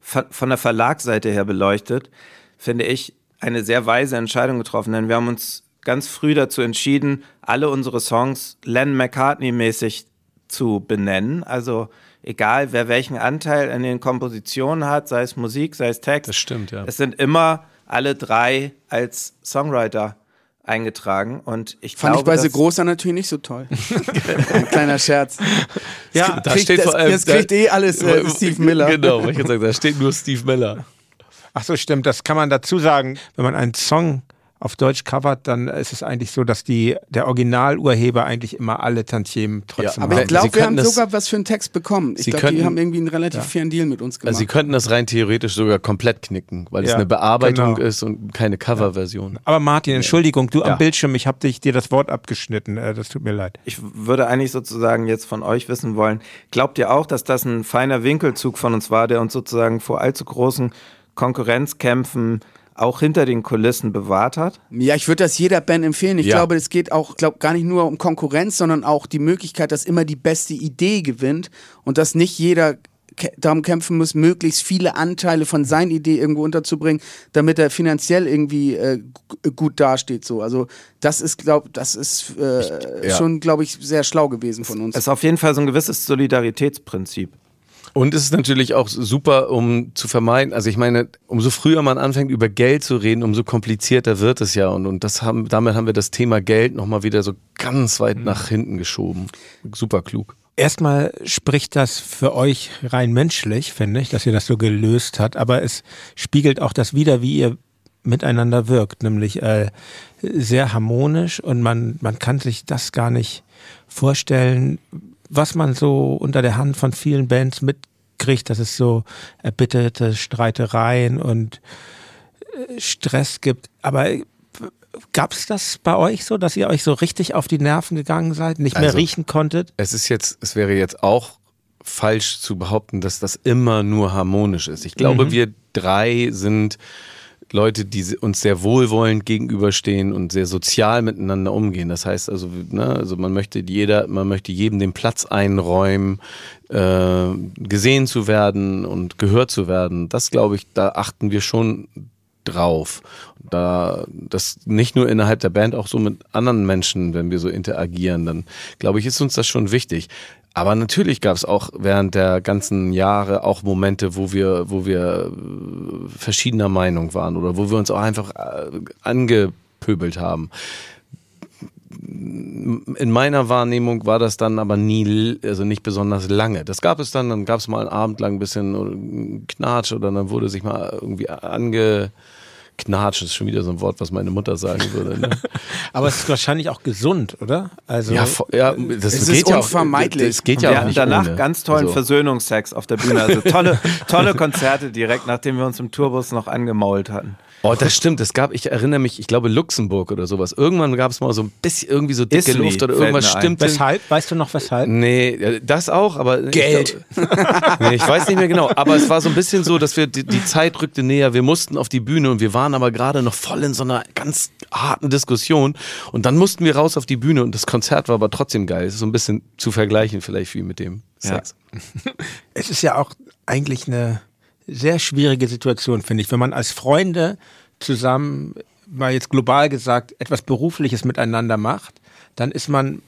von von der Verlagsseite her beleuchtet, finde ich, eine sehr weise Entscheidung getroffen. Denn wir haben uns ganz früh dazu entschieden, alle unsere Songs Len McCartney-mäßig zu benennen. Also egal, wer welchen Anteil an den Kompositionen hat, sei es Musik, sei es Text. Das stimmt, ja. Es sind immer alle drei als Songwriter eingetragen. Und ich Fand glaube, ich bei The Großer natürlich nicht so toll. Ein kleiner Scherz. Ja, da kriegt steht das- vor allem, jetzt kriegt eh alles, äh, Steve Miller. Genau, ich sagen, da steht nur Steve Miller. Ach so, stimmt. Das kann man dazu sagen. Wenn man einen Song auf Deutsch covert, dann ist es eigentlich so, dass die, der Originalurheber eigentlich immer alle Tantiemen trotzdem Aber haben. ich glaube, wir haben sogar was für einen Text bekommen. Ich Sie glaube, die könnten- haben irgendwie einen relativ fairen Deal mit uns gemacht. Also sie könnten das rein theoretisch sogar komplett knicken, weil es Ja, eine Bearbeitung genau. ist und keine Coverversion. Aber Martin, Entschuldigung, du Ja. am Bildschirm, ich habe dich dir das Wort abgeschnitten. Äh, das tut mir leid. Ich würde eigentlich sozusagen jetzt von euch wissen wollen, glaubt ihr auch, dass das ein feiner Winkelzug von uns war, der uns sozusagen vor allzu großen Konkurrenzkämpfen auch hinter den Kulissen bewahrt hat? Ja, ich würde das jeder Band empfehlen. Ich Ja. glaube, es geht auch glaub, gar nicht nur um Konkurrenz, sondern auch die Möglichkeit, dass immer die beste Idee gewinnt und dass nicht jeder darum kämpfen muss, möglichst viele Anteile von seiner Idee irgendwo unterzubringen, damit er finanziell irgendwie äh, gut dasteht. So. Also das ist, glaube das ist äh, ja. schon, glaube ich, sehr schlau gewesen von uns. Es ist auf jeden Fall so ein gewisses Solidaritätsprinzip. Und es ist natürlich auch super, um zu vermeiden, also ich meine, umso früher man anfängt, über Geld zu reden, umso komplizierter wird es ja. Und, und das haben, damit haben wir das Thema Geld nochmal wieder so ganz weit nach hinten geschoben. Super klug. Erstmal spricht das für euch rein menschlich, finde ich, dass ihr das so gelöst habt, aber es spiegelt auch das wider, wie ihr miteinander wirkt, nämlich äh, sehr harmonisch und man, man kann sich das gar nicht vorstellen, was man so unter der Hand von vielen Bands mitkriegt, dass es so erbitterte Streitereien und äh, Stress gibt. Aber gab es das bei euch so, dass ihr euch so richtig auf die Nerven gegangen seid, nicht mehr Also- riechen konntet? Es ist jetzt, es wäre jetzt auch falsch zu behaupten, dass das immer nur harmonisch ist. Ich glaube, wir drei sind Leute, die uns sehr wohlwollend gegenüberstehen und sehr sozial miteinander umgehen. Das heißt also, ne, also man möchte jeder, man möchte jedem den Platz einräumen, äh, gesehen zu werden und gehört zu werden. Das glaube ich, da achten wir schon drauf. Da das nicht nur innerhalb der Band, auch so mit anderen Menschen, wenn wir so interagieren, dann glaube ich, ist uns das schon wichtig. Aber natürlich gab es auch während der ganzen Jahre auch Momente, wo wir, wo wir äh, verschiedener Meinung waren oder wo wir uns auch einfach äh, angepöbelt haben. in meiner Wahrnehmung war das dann aber nie, also nicht besonders lange. Das gab es dann, dann gab es mal einen Abend lang ein bisschen Knatsch oder dann wurde sich mal irgendwie ange Knatsch ist schon wieder so ein Wort, was meine Mutter sagen würde. Ne? Aber es ist wahrscheinlich auch gesund, oder? Also ja, ja das es geht ist unvermeidlich. Ja auch, es geht ja wir auch hatten nicht danach ohne. ganz tollen So. Versöhnungsex auf der Bühne. Also tolle, tolle Konzerte direkt, nachdem wir uns im Tourbus noch angemault hatten. Oh, das stimmt. Es gab, ich erinnere mich, ich glaube Luxemburg oder sowas. Irgendwann gab es mal so ein bisschen irgendwie so dicke Isli Luft oder irgendwas stimmte. Weshalb? Weißt du noch weshalb? Nee, das auch, aber Geld. Ich, glaub, nee, ich weiß nicht mehr genau. Aber es war so ein bisschen so, dass wir die, die Zeit rückte näher. Wir mussten auf die Bühne und wir waren aber gerade noch voll in so einer ganz harten Diskussion. Und dann mussten wir raus auf die Bühne und das Konzert war aber trotzdem geil. Es ist so ein bisschen zu vergleichen vielleicht wie mit dem Sex. Es ist ja auch eigentlich eine sehr schwierige Situation, finde ich, wenn man als Freunde zusammen, mal jetzt global gesagt, etwas Berufliches miteinander macht, dann ist man,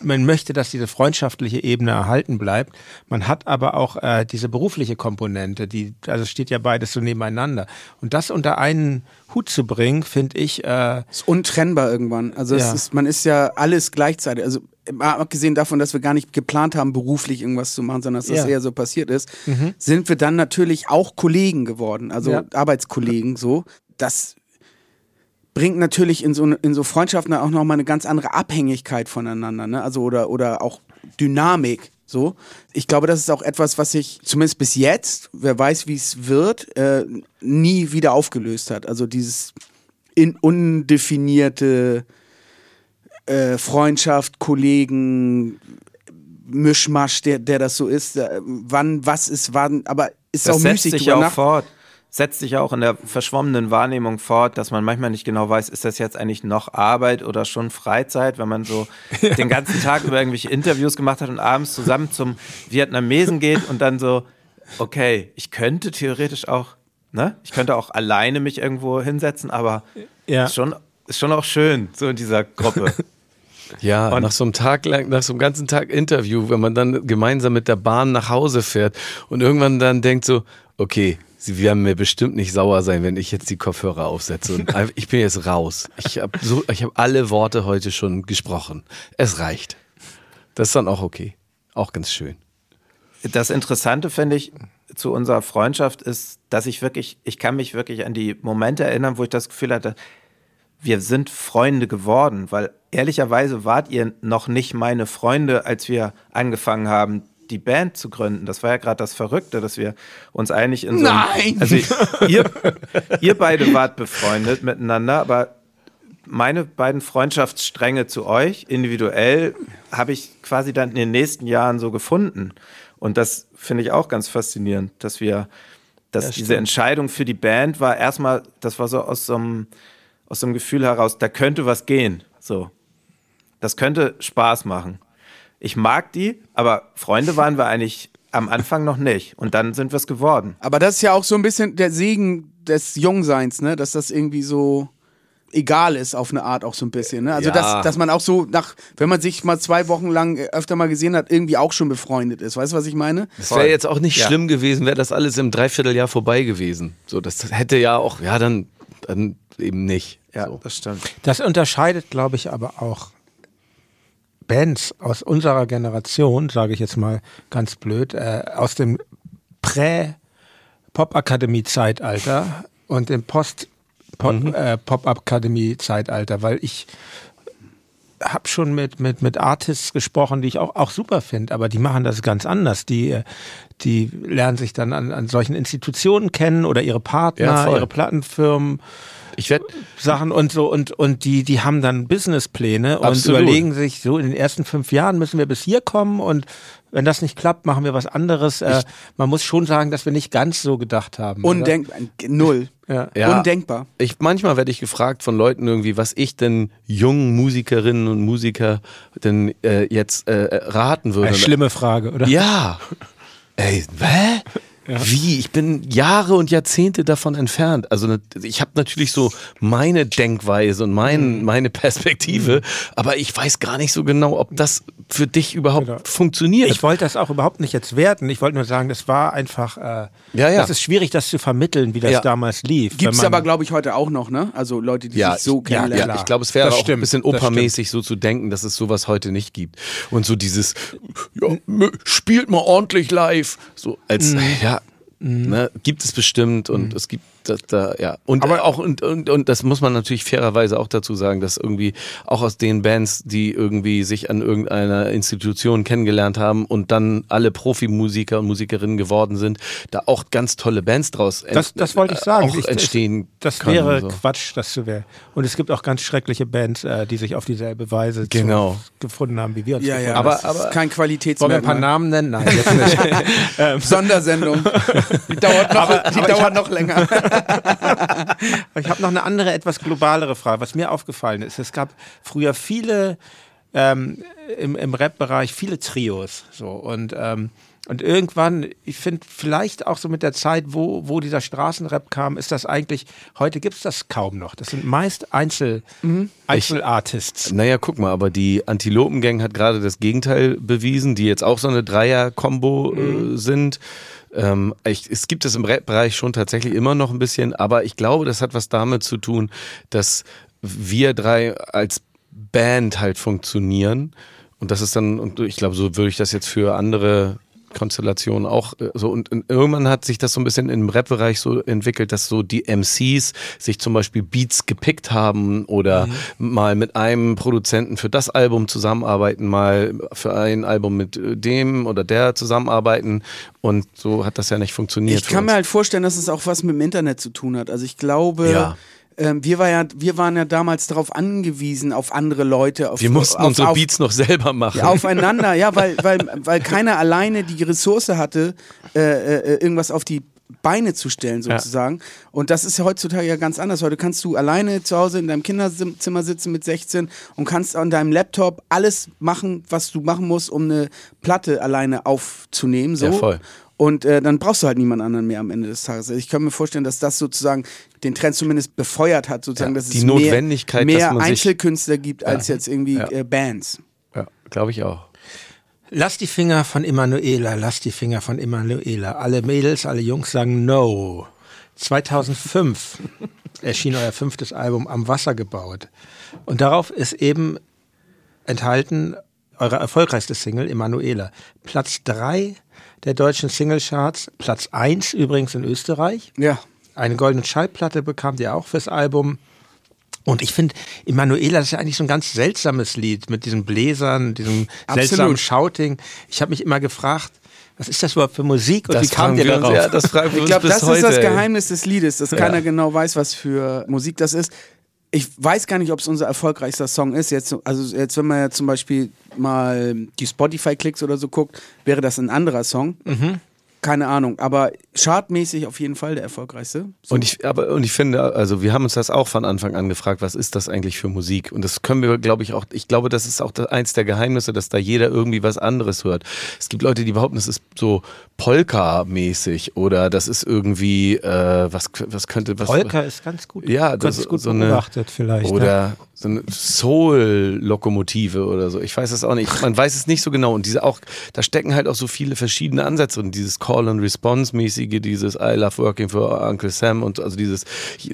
man möchte, dass diese freundschaftliche Ebene erhalten bleibt. Man hat aber auch äh, diese berufliche Komponente, die, also steht ja beides so nebeneinander. Und das unter einen Hut zu bringen, finde ich, äh, ist untrennbar irgendwann. Also Ja. ist, man ist ja alles gleichzeitig. Also abgesehen davon, dass wir gar nicht geplant haben, beruflich irgendwas zu machen, sondern dass das Ja. eher so passiert ist, sind wir dann natürlich auch Kollegen geworden, also Ja. Arbeitskollegen so. Das bringt natürlich in so, in so Freundschaften auch nochmal eine ganz andere Abhängigkeit voneinander, ne? Also oder, oder auch Dynamik. So, ich glaube, das ist auch etwas, was sich zumindest bis jetzt, wer weiß, wie es wird, äh, nie wieder aufgelöst hat. Also dieses in undefinierte äh, Freundschaft, Kollegen, Mischmasch, der, der das so ist. Wann, was ist wann, aber ist Das auch setzt müßig sich auch fort. Setzt sich auch in der verschwommenen Wahrnehmung fort, dass man manchmal nicht genau weiß, ist das jetzt eigentlich noch Arbeit oder schon Freizeit, wenn man so den ganzen Tag über irgendwelche Interviews gemacht hat und abends zusammen zum Vietnamesen geht und dann so, okay, ich könnte theoretisch auch, ne, ich könnte auch alleine mich irgendwo hinsetzen, aber Ja. ist schon, ist schon auch schön, so in dieser Gruppe. Ja, Und- nach so einem Tag lang, nach so einem ganzen Tag Interview, wenn man dann gemeinsam mit der Bahn nach Hause fährt und irgendwann dann denkt so, okay, sie werden mir bestimmt nicht sauer sein, wenn ich jetzt die Kopfhörer aufsetze und ich bin jetzt raus. Ich habe so, ich habe alle Worte heute schon gesprochen. Es reicht. Das ist dann auch okay. Auch ganz schön. Das Interessante finde ich zu unserer Freundschaft ist, dass ich wirklich, ich kann mich wirklich an die Momente erinnern, wo ich das Gefühl hatte, wir sind Freunde geworden, weil ehrlicherweise wart ihr noch nicht meine Freunde, als wir angefangen haben, die Band zu gründen. Das war ja gerade das Verrückte, dass wir uns eigentlich in so Nein! also ihr, ihr beide wart befreundet miteinander, aber meine beiden Freundschaftsstränge zu euch individuell habe ich quasi dann in den nächsten Jahren so gefunden. Und das finde ich auch ganz faszinierend, dass wir, dass diese Entscheidung für die Band war erstmal, das war so aus so einem, aus so einem Gefühl heraus, da könnte was gehen. So. Das könnte Spaß machen. Ich mag die, aber Freunde waren wir eigentlich am Anfang noch nicht. Und dann sind wir es geworden. Aber das ist ja auch so ein bisschen der Segen des Jungseins, ne? Dass das irgendwie so egal ist auf eine Art auch so ein bisschen. Ne? Also Ja. dass, dass man auch so nach, wenn man sich mal zwei Wochen lang äh, öfter mal gesehen hat, irgendwie auch schon befreundet ist. Weißt du, was ich meine? Es wäre jetzt auch nicht Ja. schlimm gewesen, wäre das alles im Dreivierteljahr vorbei gewesen. So, das hätte ja auch, ja, dann, dann eben nicht. Ja, so. das stimmt. Das unterscheidet, glaube ich, aber auch Bands aus unserer Generation, sage ich jetzt mal ganz blöd, äh, aus dem Prä-Pop-Akademie-Zeitalter und dem Post-Pop-Akademie-Zeitalter, weil ich habe schon mit, mit, mit Artists gesprochen, die ich auch, auch super finde, aber die machen das ganz anders. Die, äh, die lernen sich dann an, an solchen Institutionen kennen oder ihre Ja, Partner, voll. ihre Plattenfirmen. Ich werde, Sachen und so und und die die haben dann Businesspläne und überlegen sich so in den ersten fünf Jahren müssen wir bis hier kommen und wenn das nicht klappt machen wir was anderes äh, man muss schon sagen dass wir nicht ganz so gedacht haben? Undenkbar. Null. ja. Ja. Undenkbar. ich, manchmal werde ich gefragt von Leuten irgendwie, was ich denn jungen Musikerinnen und Musiker denn äh, jetzt äh, raten würde. Eine schlimme Frage oder Ja. Ey, hä? Wie? Ich bin Jahre und Jahrzehnte davon entfernt. Also ich habe natürlich so meine Denkweise und mein, meine Perspektive, aber ich weiß gar nicht so genau, ob das für dich überhaupt Genau. funktioniert. Ich wollte das auch überhaupt nicht jetzt werten. Ich wollte nur sagen, das war einfach. Äh, Ja, ja. Das ist schwierig, das zu vermitteln, wie das Ja. damals lief. Wenn man- aber, glaube ich, heute auch noch, ne? Also Leute, die ja, sich so ich- ja, kennenlernen. ja, klar. ich glaube, es wäre auch ein bisschen opermäßig so zu denken, dass es sowas heute nicht gibt. Und so dieses, ja, spielt mal ordentlich live. So als, Mhm. ja, ne, gibt es bestimmt und es gibt da, da ja. Und aber auch, und, und, und das muss man natürlich fairerweise auch dazu sagen, dass irgendwie auch aus den Bands, die irgendwie sich an irgendeiner Institution kennengelernt haben und dann alle Profimusiker und Musikerinnen geworden sind, da auch ganz tolle Bands draus Das, das wollte ich sagen. auch Ich- entstehen Das können, wäre so. Quatsch, das zu wäre. Und es gibt auch ganz schreckliche Bands, äh, die sich auf dieselbe Weise Genau. gefunden haben, wie wir uns Ja, ja, aber, Aber- kein Wollen wir ein paar Qualitätsmerkmal. Namen nennen? Nein, jetzt nicht. ähm, Sondersendung. Die dauert noch, Aber- die aber dauert noch länger. Ich habe noch eine andere, etwas globalere Frage. Was mir aufgefallen ist, es gab früher viele ähm, im, im Rap-Bereich viele Trios. So und ähm, und irgendwann, ich finde, vielleicht auch so mit der Zeit, wo, wo dieser Straßenrap kam, ist das eigentlich, heute gibt es das kaum noch. Das sind meist Einzel, Einzelartists. Naja, guck mal, aber die Antilopengang hat gerade das Gegenteil bewiesen, die jetzt auch so eine Dreier-Kombo äh, sind. Ähm, ich, es gibt es im Rap-Bereich schon tatsächlich immer noch ein bisschen, aber ich glaube, das hat was damit zu tun, dass wir drei als Band halt funktionieren. Und das ist dann, und ich glaube, so würde ich das jetzt für andere Konstellationen auch äh, so und, und irgendwann hat sich das so ein bisschen im Rap-Bereich so entwickelt, dass so die MCs sich zum Beispiel Beats gepickt haben oder mal mit einem Produzenten für das Album zusammenarbeiten, mal für ein Album mit äh, dem oder der zusammenarbeiten und so hat das ja nicht funktioniert. Ich kann mir halt vorstellen, dass es auch was mit dem Internet zu tun hat. Also ich glaube, Ja. Ähm, wir, war ja, wir waren ja damals darauf angewiesen, auf andere Leute, auf, wir mussten auf, unsere auf, Beats noch selber machen. Ja, aufeinander, ja, weil, weil, weil keiner alleine die Ressource hatte, äh, äh, irgendwas auf die Beine zu stellen, sozusagen. Und das ist ja heutzutage ja ganz anders. Heute kannst du alleine zu Hause in deinem Kinderzimmer sitzen mit 16 und kannst an deinem Laptop alles machen, was du machen musst, um eine Platte alleine aufzunehmen. So. Ja, voll. Und äh, dann brauchst du halt niemand anderen mehr am Ende des Tages. Also ich kann mir vorstellen, dass das sozusagen den Trend zumindest befeuert hat, sozusagen, Ja, dass die es Notwendigkeit, mehr, dass mehr man sich- Einzelkünstler gibt als jetzt irgendwie Ja. äh, Bands. Ja, glaube ich auch. Lass die Finger von Emanuela, lass die Finger von Emanuela. Alle Mädels, alle Jungs sagen No. 2005 erschien euer fünftes Album Am Wasser gebaut. Und darauf ist eben enthalten eure erfolgreichste Single Emanuela. Platz 3 der deutschen Singlecharts, Platz 1 übrigens in Österreich. Ja. Eine goldene Schallplatte bekamt ihr auch fürs Album. Und ich finde, Emanuela, ist ja eigentlich so ein ganz seltsames Lied mit diesen Bläsern, diesem Absolut. seltsamen Shouting. Ich habe mich immer gefragt, was ist das überhaupt für Musik und Das wie kam ihr darauf? ja, das fragen wir Ich glaube, das heute. ist das ey. Geheimnis des Liedes, dass keiner genau weiß, was für Musik das ist. Ich weiß gar nicht, ob es unser erfolgreichster Song ist. Jetzt, also jetzt, wenn man ja zum Beispiel mal die Spotify-Klicks oder so guckt, wäre das ein anderer Song. Mhm. Keine Ahnung, aber chartmäßig auf jeden Fall der erfolgreichste. So. Und ich, aber, und ich finde, also wir haben uns das auch von Anfang an gefragt, was ist das eigentlich für Musik? Und das können wir, glaube ich, auch, ich glaube, das ist auch das, eins der Geheimnisse, dass da jeder irgendwie was anderes hört. Es gibt Leute, die behaupten, es ist so Polka-mäßig oder das ist irgendwie, äh, was, was könnte, was. Polka ist ganz gut. Ja, das das ist gut so eine, beobachtet vielleicht. ne? Oder so eine Soul-Lokomotive oder so. Ich weiß es auch nicht. Man weiß es nicht so genau. Und diese auch, da stecken halt auch so viele verschiedene Ansätze und dieses Call-and-Response-mäßige, dieses I love working for Uncle Sam und also dieses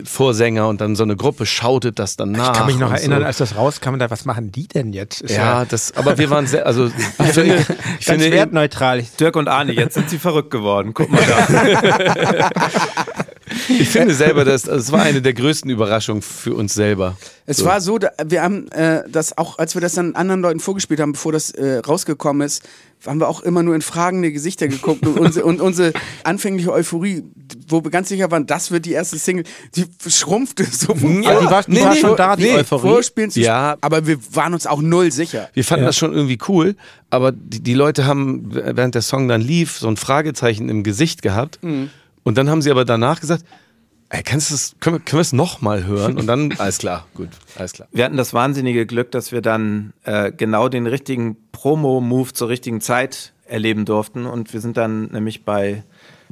Vorsänger und dann so eine Gruppe shoutet das dann nach. Ich kann mich noch erinnern, so. als das rauskam, da, was machen die denn jetzt? Ist Ja, das, aber wir waren sehr, also ich finde, ich ganz finde wertneutral. Dirk und Arne, jetzt sind sie verrückt geworden. Guck mal da. ich finde selber, dass also es war eine der größten Überraschungen für uns selber. Es So. war so, wir haben äh, das auch, als wir das dann anderen Leuten vorgespielt haben, bevor das äh, rausgekommen ist, haben wir auch immer nur in fragende Gesichter geguckt und, unsere, und unsere anfängliche Euphorie, wo wir ganz sicher waren, das wird die erste Single, die schrumpfte so. Ja, die war- die Nee, war nee, schon da, die nee, Euphorie. Vorspielen zu Ja. aber wir waren uns auch null sicher. Wir fanden das schon irgendwie cool, aber die, die Leute haben, während der Song dann lief, so ein Fragezeichen im Gesicht gehabt. Und dann haben sie aber danach gesagt, ey, kannst du das, können wir, können wir es nochmal hören? Und dann, alles klar, gut, alles klar. Wir hatten das wahnsinnige Glück, dass wir dann äh, genau den richtigen Promo-Move zur richtigen Zeit erleben durften. Und wir sind dann nämlich bei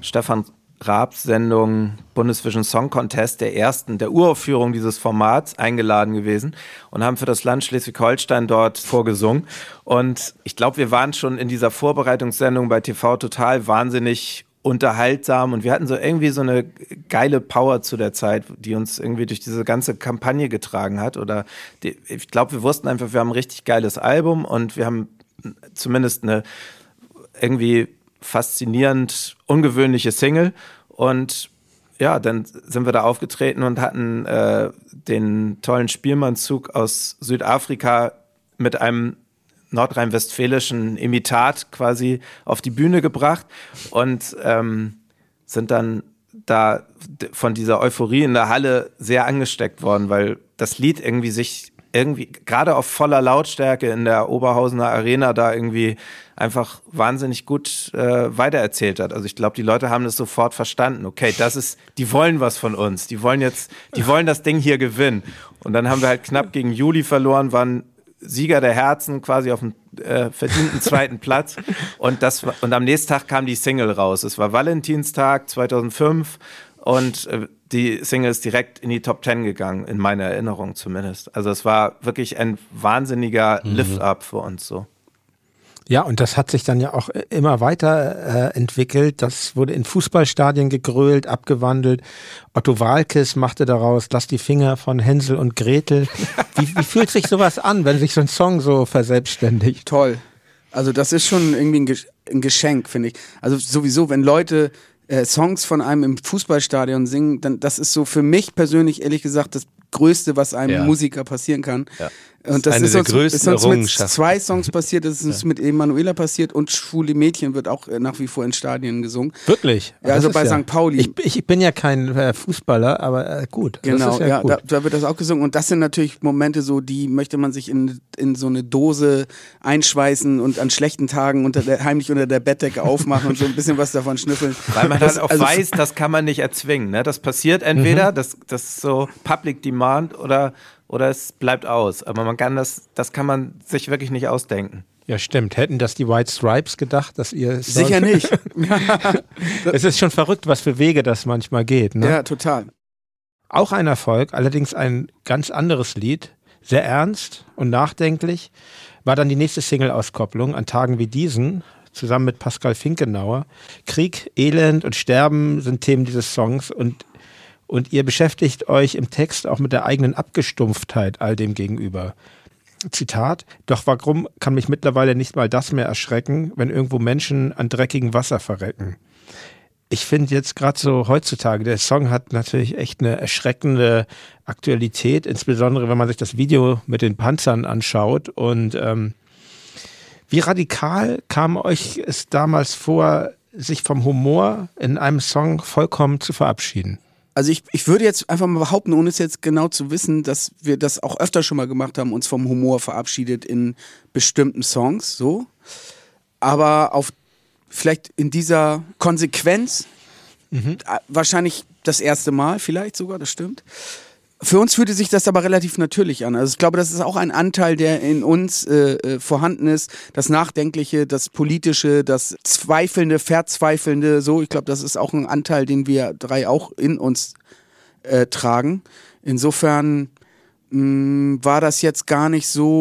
Stefan Raabs Sendung Bundesvision Song Contest, der ersten, der Uraufführung dieses Formats, eingeladen gewesen und haben für das Land Schleswig-Holstein dort vorgesungen. Und ich glaube, wir waren schon in dieser Vorbereitungssendung bei TV Total wahnsinnig unterhaltsam und wir hatten so irgendwie so eine geile Power zu der Zeit, die uns irgendwie durch diese ganze Kampagne getragen hat. Oder die, ich glaube, wir wussten einfach, wir haben ein richtig geiles Album und wir haben zumindest eine irgendwie faszinierend ungewöhnliche Single. Und ja, dann sind wir da aufgetreten und hatten äh, den tollen Spielmannszug aus Südafrika mit einem nordrhein-westfälischen Imitat quasi auf die Bühne gebracht und ähm, sind dann da von dieser Euphorie in der Halle sehr angesteckt worden, weil das Lied irgendwie sich irgendwie gerade auf voller Lautstärke in der Oberhausener Arena da irgendwie einfach wahnsinnig gut äh, weitererzählt hat. Also ich glaube, die Leute haben das sofort verstanden. Okay, das ist, die wollen was von uns. Die wollen jetzt, die wollen das Ding hier gewinnen. Und dann haben wir halt knapp gegen Juli verloren, waren Sieger der Herzen quasi auf dem äh, verdienten zweiten Platz. Und das und am nächsten Tag kam die Single raus. Es war Valentinstag 2005 und äh, die Single ist direkt in die Top 10 gegangen, in meiner Erinnerung zumindest. Also es war wirklich ein wahnsinniger mhm. Lift-up für uns so. Ja, und das hat sich dann ja auch äh, immer weiter äh, entwickelt. Das wurde in Fußballstadien gegrölt, abgewandelt. Otto Walkes machte daraus Lass die Finger von Hänsel und Gretel. Wie, wie fühlt sich sowas an, wenn sich so ein Song so verselbstständigt? Toll. Also das ist schon irgendwie ein Geschenk, finde ich. Also sowieso, wenn Leute äh, Songs von einem im Fußballstadion singen, dann das ist so für mich persönlich ehrlich gesagt das Größte, was einem ja. Musiker passieren kann. Ja. Und das, das ist, uns, ist uns mit zwei Songs passiert, das ist uns ja. mit Emanuela passiert und Schwule Mädchen wird auch äh, nach wie vor in Stadien gesungen. Wirklich? Ja, also bei St. Pauli. Ich, ich, bin ja kein äh, Fußballer, aber äh, gut. Genau, ja, ja gut. Da, da, wird das auch gesungen und das sind natürlich Momente so, die möchte man sich in, in so eine Dose einschweißen und an schlechten Tagen unter der, heimlich unter der Bettdecke aufmachen und so ein bisschen was davon schnüffeln. Weil man das, dann auch also weiß, das kann man nicht erzwingen. Ne? Das passiert entweder, mhm. das, das ist so Public Demand oder oder es bleibt aus. Aber man kann das, das kann man sich wirklich nicht ausdenken. Ja, stimmt. Hätten das die White Stripes gedacht, dass ihr. Sicher nicht. es ist schon verrückt, was für Wege das manchmal geht. Ne? Ja, total. Auch ein Erfolg, allerdings ein ganz anderes Lied, sehr ernst und nachdenklich, war dann die nächste Single-Auskopplung an Tagen wie diesen, zusammen mit Pascal Finkenauer. Krieg, Elend und Sterben sind Themen dieses Songs und und ihr beschäftigt euch im Text auch mit der eigenen Abgestumpftheit all dem gegenüber. Zitat, doch warum kann mich mittlerweile nicht mal das mehr erschrecken, wenn irgendwo Menschen an dreckigem Wasser verrecken? Ich finde jetzt gerade so heutzutage, der Song hat natürlich echt eine erschreckende Aktualität, insbesondere wenn man sich das Video mit den Panzern anschaut. Und ähm, wie radikal kam euch es damals vor, sich vom Humor in einem Song vollkommen zu verabschieden? Also ich, ich würde jetzt einfach mal behaupten, ohne es jetzt genau zu wissen, dass wir das auch öfter schon mal gemacht haben, uns vom Humor verabschiedet in bestimmten Songs, so. Aber auf vielleicht in dieser Konsequenz, mhm. wahrscheinlich das erste Mal, vielleicht sogar, das stimmt. Für uns fühlte sich das aber relativ natürlich an. Also ich glaube, das ist auch ein Anteil, der in uns äh, äh, vorhanden ist. Das Nachdenkliche, das Politische, das Zweifelnde, Verzweifelnde. So, ich glaube, das ist auch ein Anteil, den wir drei auch in uns äh, tragen. Insofern mh, mm, war das jetzt gar nicht so,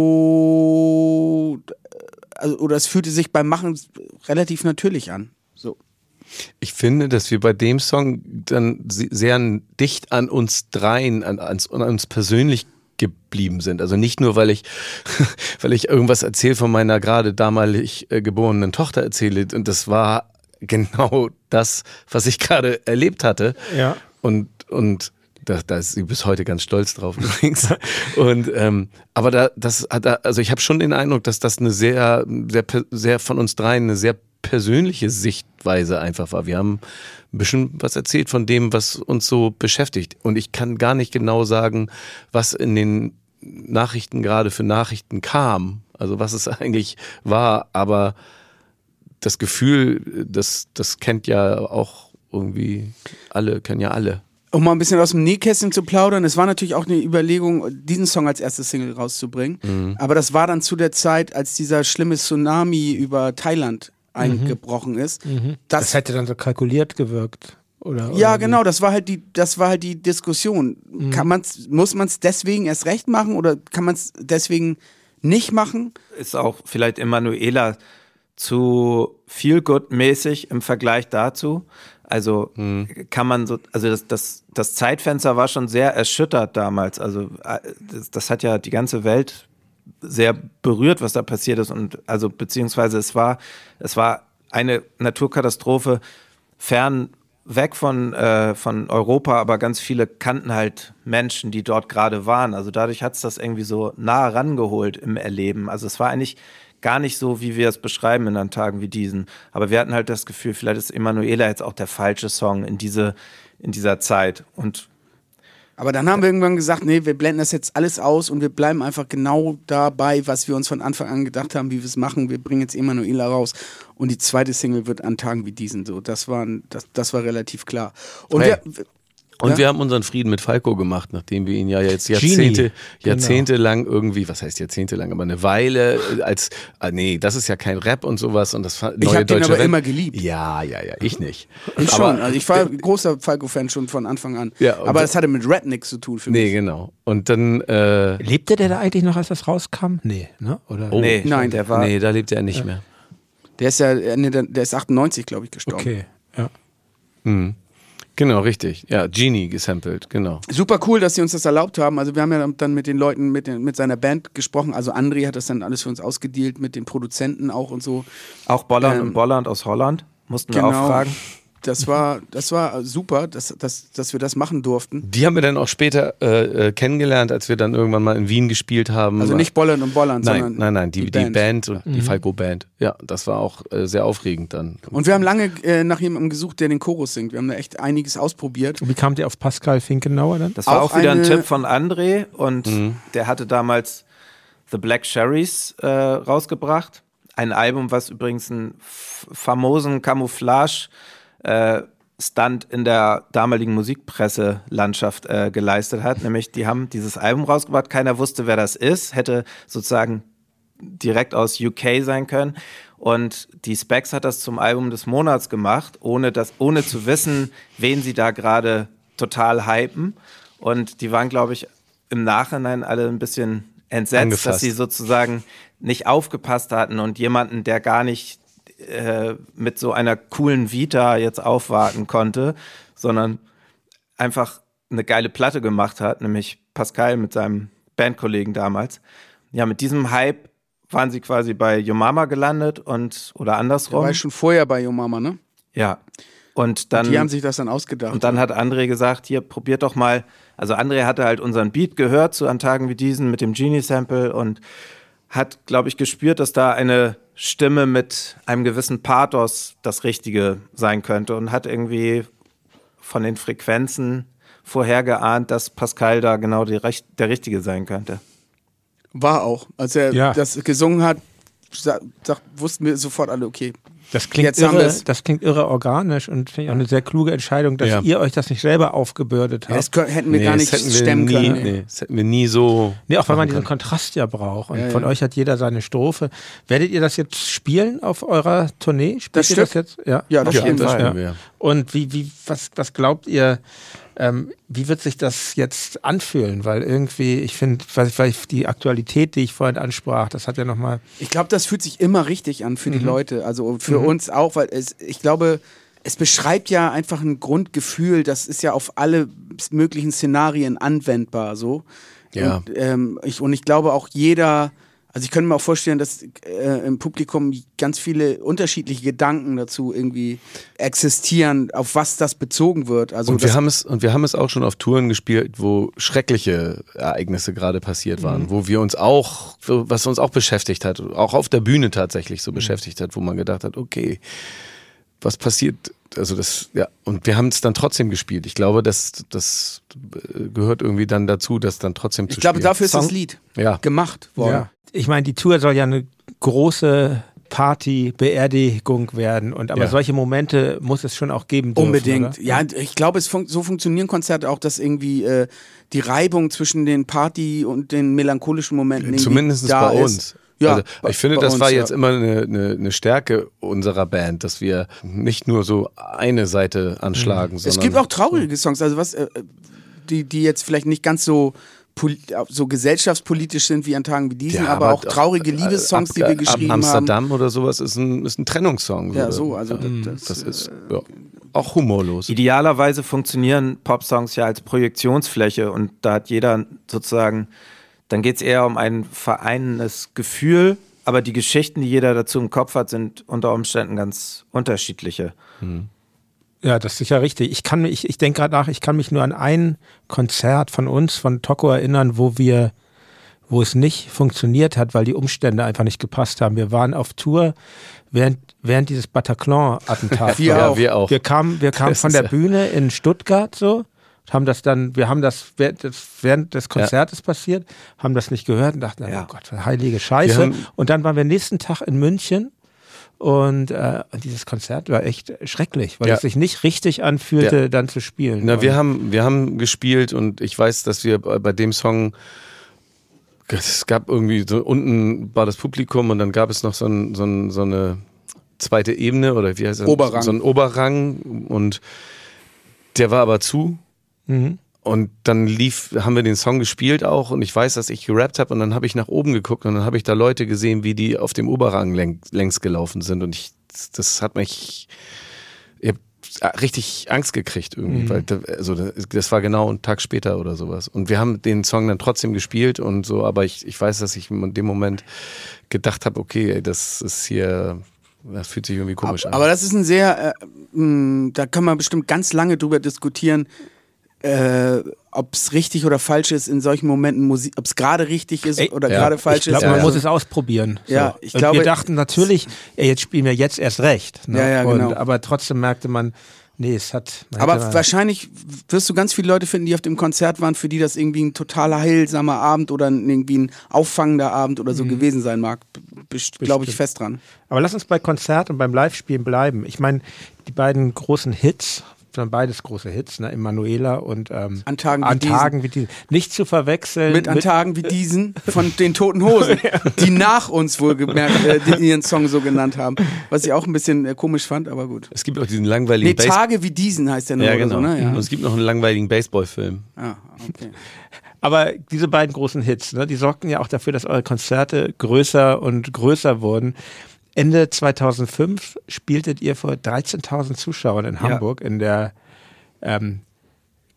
also, oder es fühlte sich beim Machen relativ natürlich an. Ich finde, dass wir bei dem Song dann sehr dicht an uns dreien, an, an uns persönlich geblieben sind. Also nicht nur, weil ich, weil ich irgendwas erzähle von meiner gerade damalig äh, geborenen Tochter erzähle. Und das war genau das, was ich gerade erlebt hatte. Ja. Und, und da, da ist sie bis heute ganz stolz drauf übrigens. Und ähm, aber da, das hat, also ich habe schon den Eindruck, dass das eine sehr, sehr, sehr von uns dreien eine sehr persönliche Sichtweise einfach war. Wir haben ein bisschen was erzählt von dem, was uns so beschäftigt. Und ich kann gar nicht genau sagen, was in den Nachrichten gerade für Nachrichten kam. Also was es eigentlich war. Aber das Gefühl, das, das kennt ja auch irgendwie alle, kennen ja alle. Um mal ein bisschen aus dem Nähkästchen zu plaudern, es war natürlich auch eine Überlegung, diesen Song als erstes Single rauszubringen. Mhm. Aber das war dann zu der Zeit, als dieser schlimme Tsunami über Thailand eingebrochen ist. Das, Das, hätte dann so kalkuliert gewirkt. Oder, ja, oder genau, das war halt die, das war halt die Diskussion. Kann man's, muss man es deswegen erst recht machen oder kann man es deswegen nicht machen? ist auch vielleicht Emanuela zu feel good mäßig im Vergleich dazu. Also kann man so, also das, das, das Zeitfenster war schon sehr erschüttert damals. Also äh, das, das hat ja die ganze Welt sehr berührt, was da passiert ist. Und also beziehungsweise es war, es war eine Naturkatastrophe fern weg von, äh, von Europa, aber ganz viele kannten halt Menschen, die dort gerade waren. Also dadurch hat es das irgendwie so nah rangeholt im Erleben. Also es war eigentlich gar nicht so, wie wir es beschreiben in an Tagen wie diesen. Aber wir hatten halt das Gefühl, vielleicht ist Emanuela jetzt auch der falsche Song in diese, in dieser Zeit. Und Aber dann haben wir irgendwann gesagt, nee, wir blenden das jetzt alles aus und wir bleiben einfach genau dabei, was wir uns von Anfang an gedacht haben, wie wir es machen. Wir bringen jetzt Emanuela raus und die zweite Single wird an Tagen wie diesen so. Das war, das, das war relativ klar. Und Hey. wir, Und Ja? wir haben unseren Frieden mit Falco gemacht, nachdem wir ihn ja jetzt Jahrzehnte, genau. jahrzehntelang irgendwie, was heißt jahrzehntelang, aber eine Weile äh, als, ah, nee, das ist ja kein Rap und sowas und das war neue hab den deutsche aber Rap. immer geliebt. Ja, ja, ja, ich nicht. ich aber, schon. Also ich war großer Falco-Fan schon von Anfang an. Ja, aber das hatte mit Red nichts zu tun für Nee, mich. genau. Und dann, äh, Lebte der da eigentlich noch, als das rauskam? Nee, ne? Oder? oh, nee, Nein. der war. nee, da lebt er nicht mehr. Der ist ja, der ist 98, glaube ich, gestorben. Okay, ja. Mhm. Genau, richtig. Ja, Genie gesampelt, genau. Super cool, dass sie uns das erlaubt haben. Also wir haben ja dann mit den Leuten, mit, den, mit seiner Band gesprochen. Also André hat das dann alles für uns ausgedealt, mit den Produzenten auch und so. Auch Bolland Ähm, und Bolland aus Holland. Mussten wir genau. auch fragen. Das war, das war super, dass, dass, dass wir das machen durften. Die haben wir dann auch später äh, äh, kennengelernt, als wir dann irgendwann mal in Wien gespielt haben. Also nicht Bolland und Bolland, Nein, sondern nein, nein, die, die, die Band. Band. und die Falco-Band. Ja, das war auch äh, sehr aufregend dann. Und wir haben lange äh, nach jemandem gesucht, der den Chorus singt. Wir haben da echt einiges ausprobiert. Und wie kamt ihr auf Pascal Finkenauer dann? Das war Auch auch, wieder ein Tipp von André und der hatte damals The Black Cherries äh, rausgebracht. Ein Album, was übrigens einen famosen Camouflage äh, Stunt in der damaligen Musikpresselandschaft äh, geleistet hat. Nämlich, die haben dieses Album rausgebracht, keiner wusste, wer das ist, hätte sozusagen direkt aus UK sein können. Und die Specs hat das zum Album des Monats gemacht, ohne, das, ohne zu wissen, wen sie da gerade total hypen. Und die waren, glaube ich, im Nachhinein alle ein bisschen entsetzt, Angefasst. dass sie sozusagen nicht aufgepasst hatten und jemanden, der gar nicht äh, mit so einer coolen Vita jetzt aufwarten konnte, sondern einfach eine geile Platte gemacht hat, nämlich Pascal mit seinem Bandkollegen damals. Ja, mit diesem Hype waren sie quasi bei Yomama gelandet und oder Der andersrum. war schon vorher bei Yo Mama, ne? ja. Und dann Die haben sich das dann ausgedacht. und dann hat André gesagt, hier probiert doch mal. Also André hatte halt unseren Beat gehört zu an Tagen wie diesen mit dem Genie Sample und hat, glaube ich, gespürt, dass da eine Stimme mit einem gewissen Pathos das Richtige sein könnte und hat irgendwie von den Frequenzen vorhergeahnt, dass Pascal da genau die, Recht- der Richtige sein könnte. War auch. Als er Ja. das gesungen hat, sa- sagt, wussten wir sofort alle, okay. Das klingt, Jetzt irre, das klingt irre organisch und finde ich auch eine sehr kluge Entscheidung, dass Ja. ihr euch das nicht selber aufgebürdet Ja, das habt. können, hätten wir gar das nicht hätten wir stemmen nie, können. Nee, das hätten wir nie so. Nee, auch weil man diesen können. Kontrast ja braucht. Und Ja, von ja. euch hat jeder seine Strophe. Werdet ihr das jetzt spielen auf eurer Tournee? Spielt Das ihr das Stück? jetzt? Ja, Ja, das jeden das wir. Und wie, wie, was, was glaubt ihr, ähm, wie wird sich das jetzt anfühlen? Weil irgendwie, ich finde, die Aktualität, die ich vorhin ansprach, das hat ja nochmal. Ich glaube, das fühlt sich immer richtig an für die Leute, also für uns auch, weil es, ich glaube, es beschreibt ja einfach ein Grundgefühl, das ist ja auf alle möglichen Szenarien anwendbar, so. Ja. Und, ähm, ich, und ich glaube auch jeder, also ich könnte mir auch vorstellen, dass äh, im Publikum ganz viele unterschiedliche Gedanken dazu irgendwie existieren, auf was das bezogen wird. Also Und wir, haben es, und wir haben es auch schon auf Touren gespielt, wo schreckliche Ereignisse gerade passiert waren, Mhm. wo wir uns auch, was uns auch beschäftigt hat, auch auf der Bühne tatsächlich Mhm. so beschäftigt hat, wo man gedacht hat, okay, was passiert? Also das, ja, und wir haben es dann trotzdem gespielt. Ich glaube, das, das äh, gehört irgendwie dann dazu, das dann trotzdem ich zu glaube, spielen. dafür ist das Lied Ja. gemacht worden. Ich meine, die Tour soll ja eine große Party, Beerdigung werden. Und aber Ja. solche Momente muss es schon auch geben. Dürfen, Unbedingt. Oder? Ja, ich glaube, es fun so funktionieren Konzerte auch, dass irgendwie äh, die Reibung zwischen den Party und den melancholischen Momenten Zumindest da bei ist. Ja, also ich finde, das uns, war ja. jetzt immer eine, eine, eine Stärke unserer Band, dass wir nicht nur so eine Seite anschlagen, sondern Es gibt auch traurige Songs, also was, äh, die, die jetzt vielleicht nicht ganz so so gesellschaftspolitisch sind wie an Tagen wie diesen, Ja, aber, auch doch, traurige äh, Liebessongs, die Ab- wir geschrieben haben. Amsterdam oder sowas ist ein, ist ein Trennungssong. Ja, so, also das, das, Das ist ja, auch humorlos. Idealerweise funktionieren Popsongs ja als Projektionsfläche und da hat jeder sozusagen, dann geht es eher um ein vereinendes Gefühl, aber die Geschichten, die jeder dazu im Kopf hat, sind unter Umständen ganz unterschiedliche. Ja, das ist sicher richtig. Ich kann mich, ich, ich denke gerade nach, ich kann mich nur an ein Konzert von uns, von Toko erinnern, wo wir, wo es nicht funktioniert hat, weil die Umstände einfach nicht gepasst haben. Wir waren auf Tour während, während dieses Bataclan-Attentat. Wir ja, auch. wir auch. Wir kamen, wir kamen Das von der ja- Bühne in Stuttgart so, haben das dann, wir haben das während des, Konzertes passiert, haben das nicht gehört und dachten, Ja. oh Gott, heilige Scheiße. Und dann waren wir nächsten Tag in München und, äh, dieses Konzert war echt schrecklich, weil Ja. es sich nicht richtig anfühlte, Ja. dann zu spielen. Na, wir haben, wir haben gespielt und ich weiß, dass wir bei bei dem Song, es gab irgendwie so unten war das Publikum und dann gab es noch so, ein, so, ein, so eine zweite Ebene oder wie heißt das? Oberrang. So ein Oberrang und der war aber zu. Mhm. Und dann lief, haben wir den Song gespielt auch und ich weiß, dass ich gerappt habe und dann habe ich nach oben geguckt und dann habe ich da Leute gesehen, wie die auf dem Oberrang läng, längs gelaufen sind und ich, das hat mich, ich hab richtig Angst gekriegt irgendwie, Mhm. weil da, also das, das war genau einen Tag später oder sowas und wir haben den Song dann trotzdem gespielt und so, aber ich, ich weiß, dass ich in dem Moment gedacht habe, okay, ey, das ist hier, das fühlt sich irgendwie komisch an. Aber das ist ein sehr, äh, mh, da kann man bestimmt ganz lange drüber diskutieren, äh, ob es richtig oder falsch ist in solchen Momenten Musik, ob es gerade richtig ist Ey, oder ja. gerade falsch ich glaube, ist. man ja. muss es ausprobieren. Ja, so. ich und glaube- wir dachten natürlich, ja, jetzt spielen wir jetzt erst recht. Ne? Ja, ja, genau. und, aber trotzdem merkte man, nee, es hat. Aber wahrscheinlich wirst du ganz viele Leute finden, die auf dem Konzert waren, für die das irgendwie ein total heilsamer Abend oder ein- irgendwie ein auffangender Abend oder so Mhm. gewesen sein mag. Glaube ich fest dran. Aber lass uns bei Konzert und beim Live-Spielen bleiben. Ich meine, die beiden großen Hits, sind beides große Hits, ne? Emanuela und ähm, An Tagen wie an diesen. Tagen wie diesen. Nicht zu verwechseln Mit an Tagen wie diesen von den Toten Hosen, die nach uns wohlgemerkt äh, die ihren Song so genannt haben. Was ich auch ein bisschen äh, komisch fand, aber gut. es gibt auch diesen langweiligen Nee, Tage wie diesen heißt der nur ja, oder genau. so, ne? Ja. Und es gibt noch einen langweiligen Baseballfilm. Ah, okay. Aber diese beiden großen Hits, ne, die sorgten ja auch dafür, dass eure Konzerte größer und größer wurden. Ende 2005 spieltet ihr vor 13.000 Zuschauern in Hamburg in der ähm,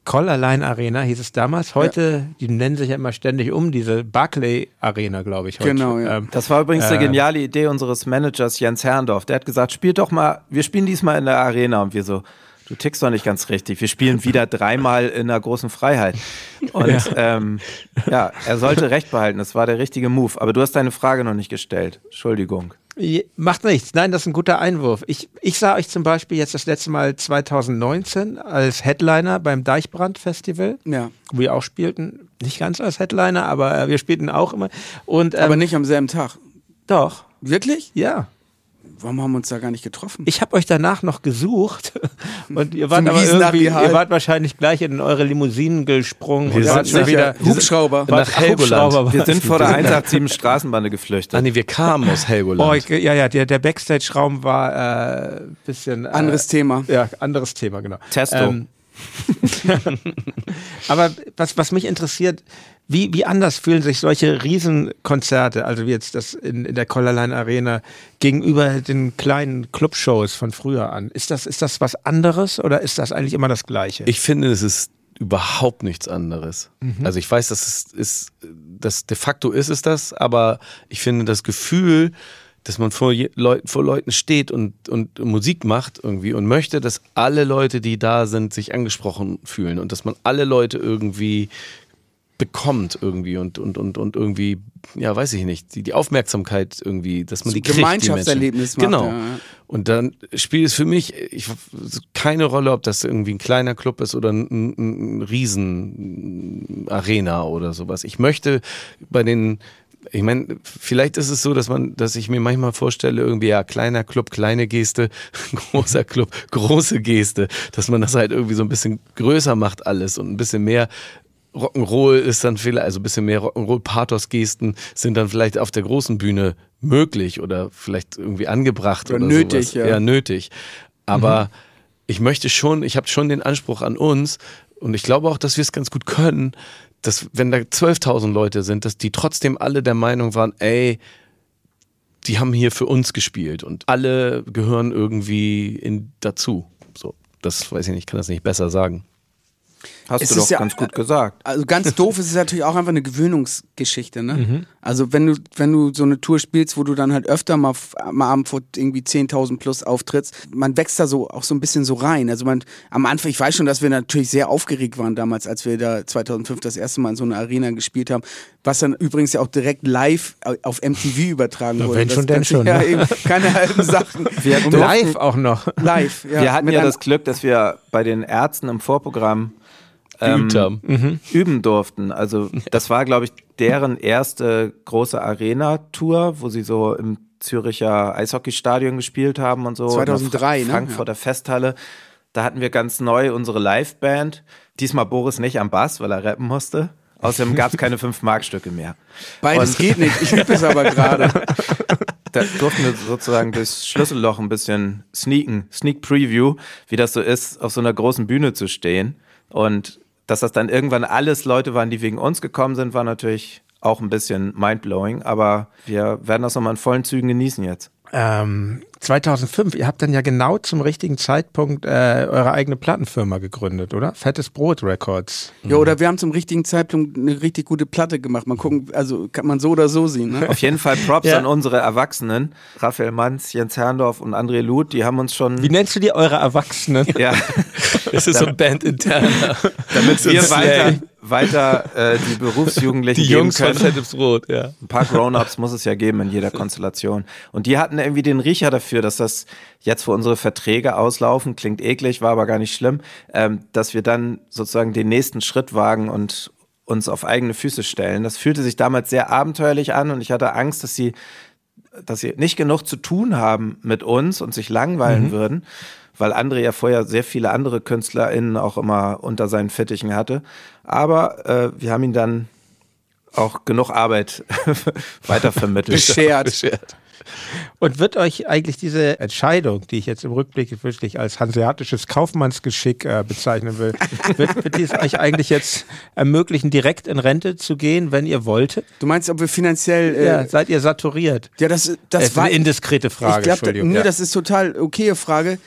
Collarline Arena, hieß es damals. Heute, die nennen sich ja immer ständig um, diese Barclay Arena, glaube ich. Heute. Genau, ja. Ähm, Das war übrigens eine Äh. geniale Idee unseres Managers Jens Herrndorf. Der hat gesagt, spielt doch mal, wir spielen diesmal in der Arena und wir so, du tickst doch nicht ganz richtig. Wir spielen wieder dreimal in der großen Freiheit. Und ja, ähm, ja er sollte recht behalten. Das war der richtige Move. Aber du hast deine Frage noch nicht gestellt. Entschuldigung. Macht nichts. Nein, das ist ein guter Einwurf. Ich, ich sah euch zum Beispiel jetzt das letzte Mal 2019 als Headliner beim Deichbrand Festival, Ja. wo wir auch spielten. Nicht ganz als Headliner, aber äh, wir spielten auch immer. Und, ähm, Aber nicht am selben Tag. Doch, Wirklich? ja. Warum haben wir uns da gar nicht getroffen? Ich habe euch danach noch gesucht und ihr wart Zum aber irgendwie, ihr wart wahrscheinlich gleich in eure Limousinen gesprungen und Wir sind schon wieder Hubschrauber. Nach Helgoland. Hubschrauber Wir sind vor der 187 Straßenbahn geflüchtet. Ah nee, wir kamen aus Helgoland. Oh, ich, ja, ja, der, der Backstage-Raum war ein äh, bisschen. Äh, Anderes Thema. Ja, anderes Thema, genau. Testo. aber was, was mich interessiert, wie, wie anders fühlen sich solche Riesenkonzerte, also wie jetzt das in, in der Collarline Arena, gegenüber den kleinen Clubshows von früher an? Ist das, ist das was anderes oder ist das eigentlich immer das Gleiche? Ich finde, es ist überhaupt nichts anderes. Mhm. Also ich weiß, dass es ist, das de facto ist es das, aber ich finde das Gefühl, dass man vor, Leut, vor Leuten steht und, und Musik macht irgendwie und möchte, dass alle Leute, die da sind, sich angesprochen fühlen und dass man alle Leute irgendwie bekommt irgendwie und, und, und, und irgendwie, ja, weiß ich nicht, die, die Aufmerksamkeit irgendwie, dass man So die kriegt, die Gemeinschaftserlebnis Menschen. macht, Genau. ja. Und dann spielt es für mich ich, keine Rolle, ob das irgendwie ein kleiner Club ist oder ein, ein, ein riesen Arena oder sowas. Ich möchte bei den ich meine, vielleicht ist es so, dass man, dass ich mir manchmal vorstelle, irgendwie, ja, kleiner Club, kleine Geste, großer Club, große Geste, dass man das halt irgendwie so ein bisschen größer macht alles und ein bisschen mehr Rock'n'Roll ist dann vielleicht, also ein bisschen mehr Rock'n'Roll-Pathos-Gesten sind dann vielleicht auf der großen Bühne möglich oder vielleicht irgendwie angebracht oder, Oder nötig, sowas. ja. ja. nötig. Aber ich möchte schon, ich habe schon den Anspruch an uns und ich glaube auch, dass wir es ganz gut können, dass wenn da 12.000 Leute sind, dass die trotzdem alle der Meinung waren, ey, die haben hier für uns gespielt und alle gehören irgendwie in, dazu. So, das weiß ich nicht, ich kann das nicht besser sagen. Hast Es du doch ja- ganz gut gesagt. Also ganz doof ist es natürlich auch einfach eine Gewöhnungsgeschichte, ne? Also wenn du, wenn du so eine Tour spielst, wo du dann halt öfter mal am Abend vor irgendwie 10.000 plus auftrittst, man wächst da so auch so ein bisschen so rein. Also man, am Anfang, ich weiß schon, dass wir natürlich sehr aufgeregt waren damals, als wir da 2005 das erste Mal in so einer Arena gespielt haben, was dann übrigens ja auch direkt live auf MTV übertragen Na, wurde. wenn Das schon, denn schon, Ja, ne? eben, keine halben Sachen. Wir Live auch noch. live, ja. wir hatten ja das Glück, dass wir bei den Ärzten im Vorprogramm ähm, Geübt haben. üben durften. Also das war, glaube ich, deren erste große Arena-Tour, wo sie so im Züricher Eishockeystadion gespielt haben und so. 2003, in ne? der Frankfurter Festhalle. Da hatten wir ganz neu unsere Liveband. Diesmal Boris nicht am Bass, weil er rappen musste. Außerdem gab es keine 5-Mark-Stücke mehr. Beides Und- geht nicht. Ich übe es aber gerade. Da durften wir sozusagen durchs Schlüsselloch ein bisschen sneaken, Sneak Preview, wie das so ist, auf so einer großen Bühne zu stehen. Und dass das dann irgendwann alles Leute waren, die wegen uns gekommen sind, war natürlich auch ein bisschen mindblowing. Aber wir werden das nochmal in vollen Zügen genießen jetzt. Ähm, 2005, ihr habt dann ja genau zum richtigen Zeitpunkt äh, eure eigene Plattenfirma gegründet, oder? Fettes Brot Records. Ja, oder wir haben zum richtigen Zeitpunkt eine richtig gute Platte gemacht. Mal gucken, also kann man so oder so sehen. Ne? Auf jeden Fall Props Ja. an unsere Erwachsenen. Raphael Manz, Jens Herrndorf und André Luth, die haben uns schon. Wie nennst du die eure Erwachsenen? ja, Das ist so ein Band interner. damit wir weiter, weiter äh, die Berufsjugendlichen Die Jungs von können. Fettes Brot, ja. Ein paar Grown-Ups muss es ja geben in jeder Konstellation. Und die hatten irgendwie den Riecher dafür, dass das jetzt, wo unsere Verträge auslaufen, klingt eklig, war aber gar nicht schlimm, ähm, dass wir dann sozusagen den nächsten Schritt wagen und uns auf eigene Füße stellen. Das fühlte sich damals sehr abenteuerlich an und ich hatte Angst, dass sie, dass sie nicht genug zu tun haben mit uns und sich langweilen würden, weil André ja vorher sehr viele andere KünstlerInnen auch immer unter seinen Fittichen hatte. Aber äh, wir haben ihn dann auch genug Arbeit weitervermittelt. Beschert. Beschert. Und wird euch eigentlich diese Entscheidung, die ich jetzt im Rückblick wirklich als hanseatisches Kaufmannsgeschick äh, bezeichnen will, wird, wird dies euch eigentlich jetzt ermöglichen, direkt in Rente zu gehen, wenn ihr wolltet? Du meinst, ob wir finanziell. Äh, ja, seid ihr saturiert? ja, das, Das ist war. eine indiskrete Frage, ich glaube, Entschuldigung. nee, ja. das ist total okaye Frage.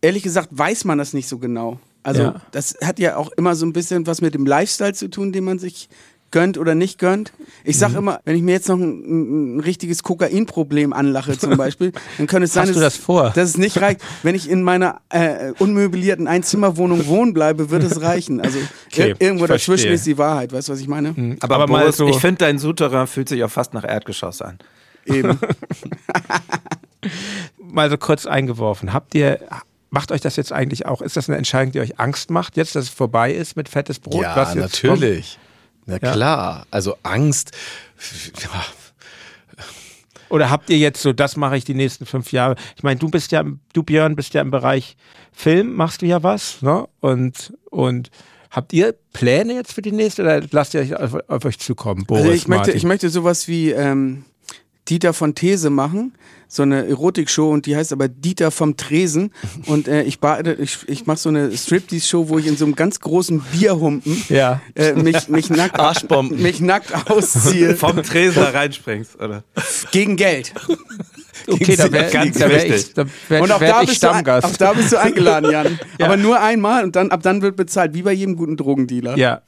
Ehrlich gesagt weiß man das nicht so genau. Also, Ja. das hat ja auch immer so ein bisschen was mit dem Lifestyle zu tun, den man sich gönnt oder nicht gönnt. Ich Mhm. sag immer, wenn ich mir jetzt noch ein, ein richtiges Kokainproblem anlache zum Beispiel, dann könnte es sein, Hast du dass, das vor? dass es nicht reicht. Wenn ich in meiner äh, unmöblierten Einzimmerwohnung wohnen bleibe, wird es reichen. Also Okay, ir irgendwo ich dazwischen verstehe. Mhm. ist die Wahrheit. Weißt du, was ich meine? Aber, Aber mal so- ich finde, dein Souterrain fühlt sich auch fast nach Erdgeschoss an. Eben. Mal so kurz eingeworfen. Habt ihr, macht euch das jetzt eigentlich auch, ist das eine Entscheidung, die euch Angst macht, jetzt, dass es vorbei ist mit fettes Brot? Ja, was jetzt natürlich. Na Ja. klar. Also Angst. Oder habt ihr jetzt so, das mache ich die nächsten fünf Jahre? Ich meine, du bist ja, im- du Björn, bist ja im Bereich Film, machst du ja was, ne? Und, und habt ihr Pläne jetzt für die nächste oder lasst ihr euch auf, auf euch zukommen, Boris, Also ich möchte, ich möchte sowas wie ähm, Dieter von These machen, so eine Erotik-Show und die heißt aber Dieter vom Tresen und äh, ich, bade- ich, ich mache so eine Striptease-Show, wo ich in so einem ganz großen Bierhumpen Ja. äh, mich, mich, nackt, Arschbomben. mich nackt ausziehe Vom Tresen da reinspringst, oder? gegen Geld. Okay, da wäre Ganz da wär ich, da wär, Und auch da, bist du, auch da bist du eingeladen, Jan. Ja. Aber nur einmal und dann ab dann wird bezahlt, wie bei jedem guten Drogendealer. ja.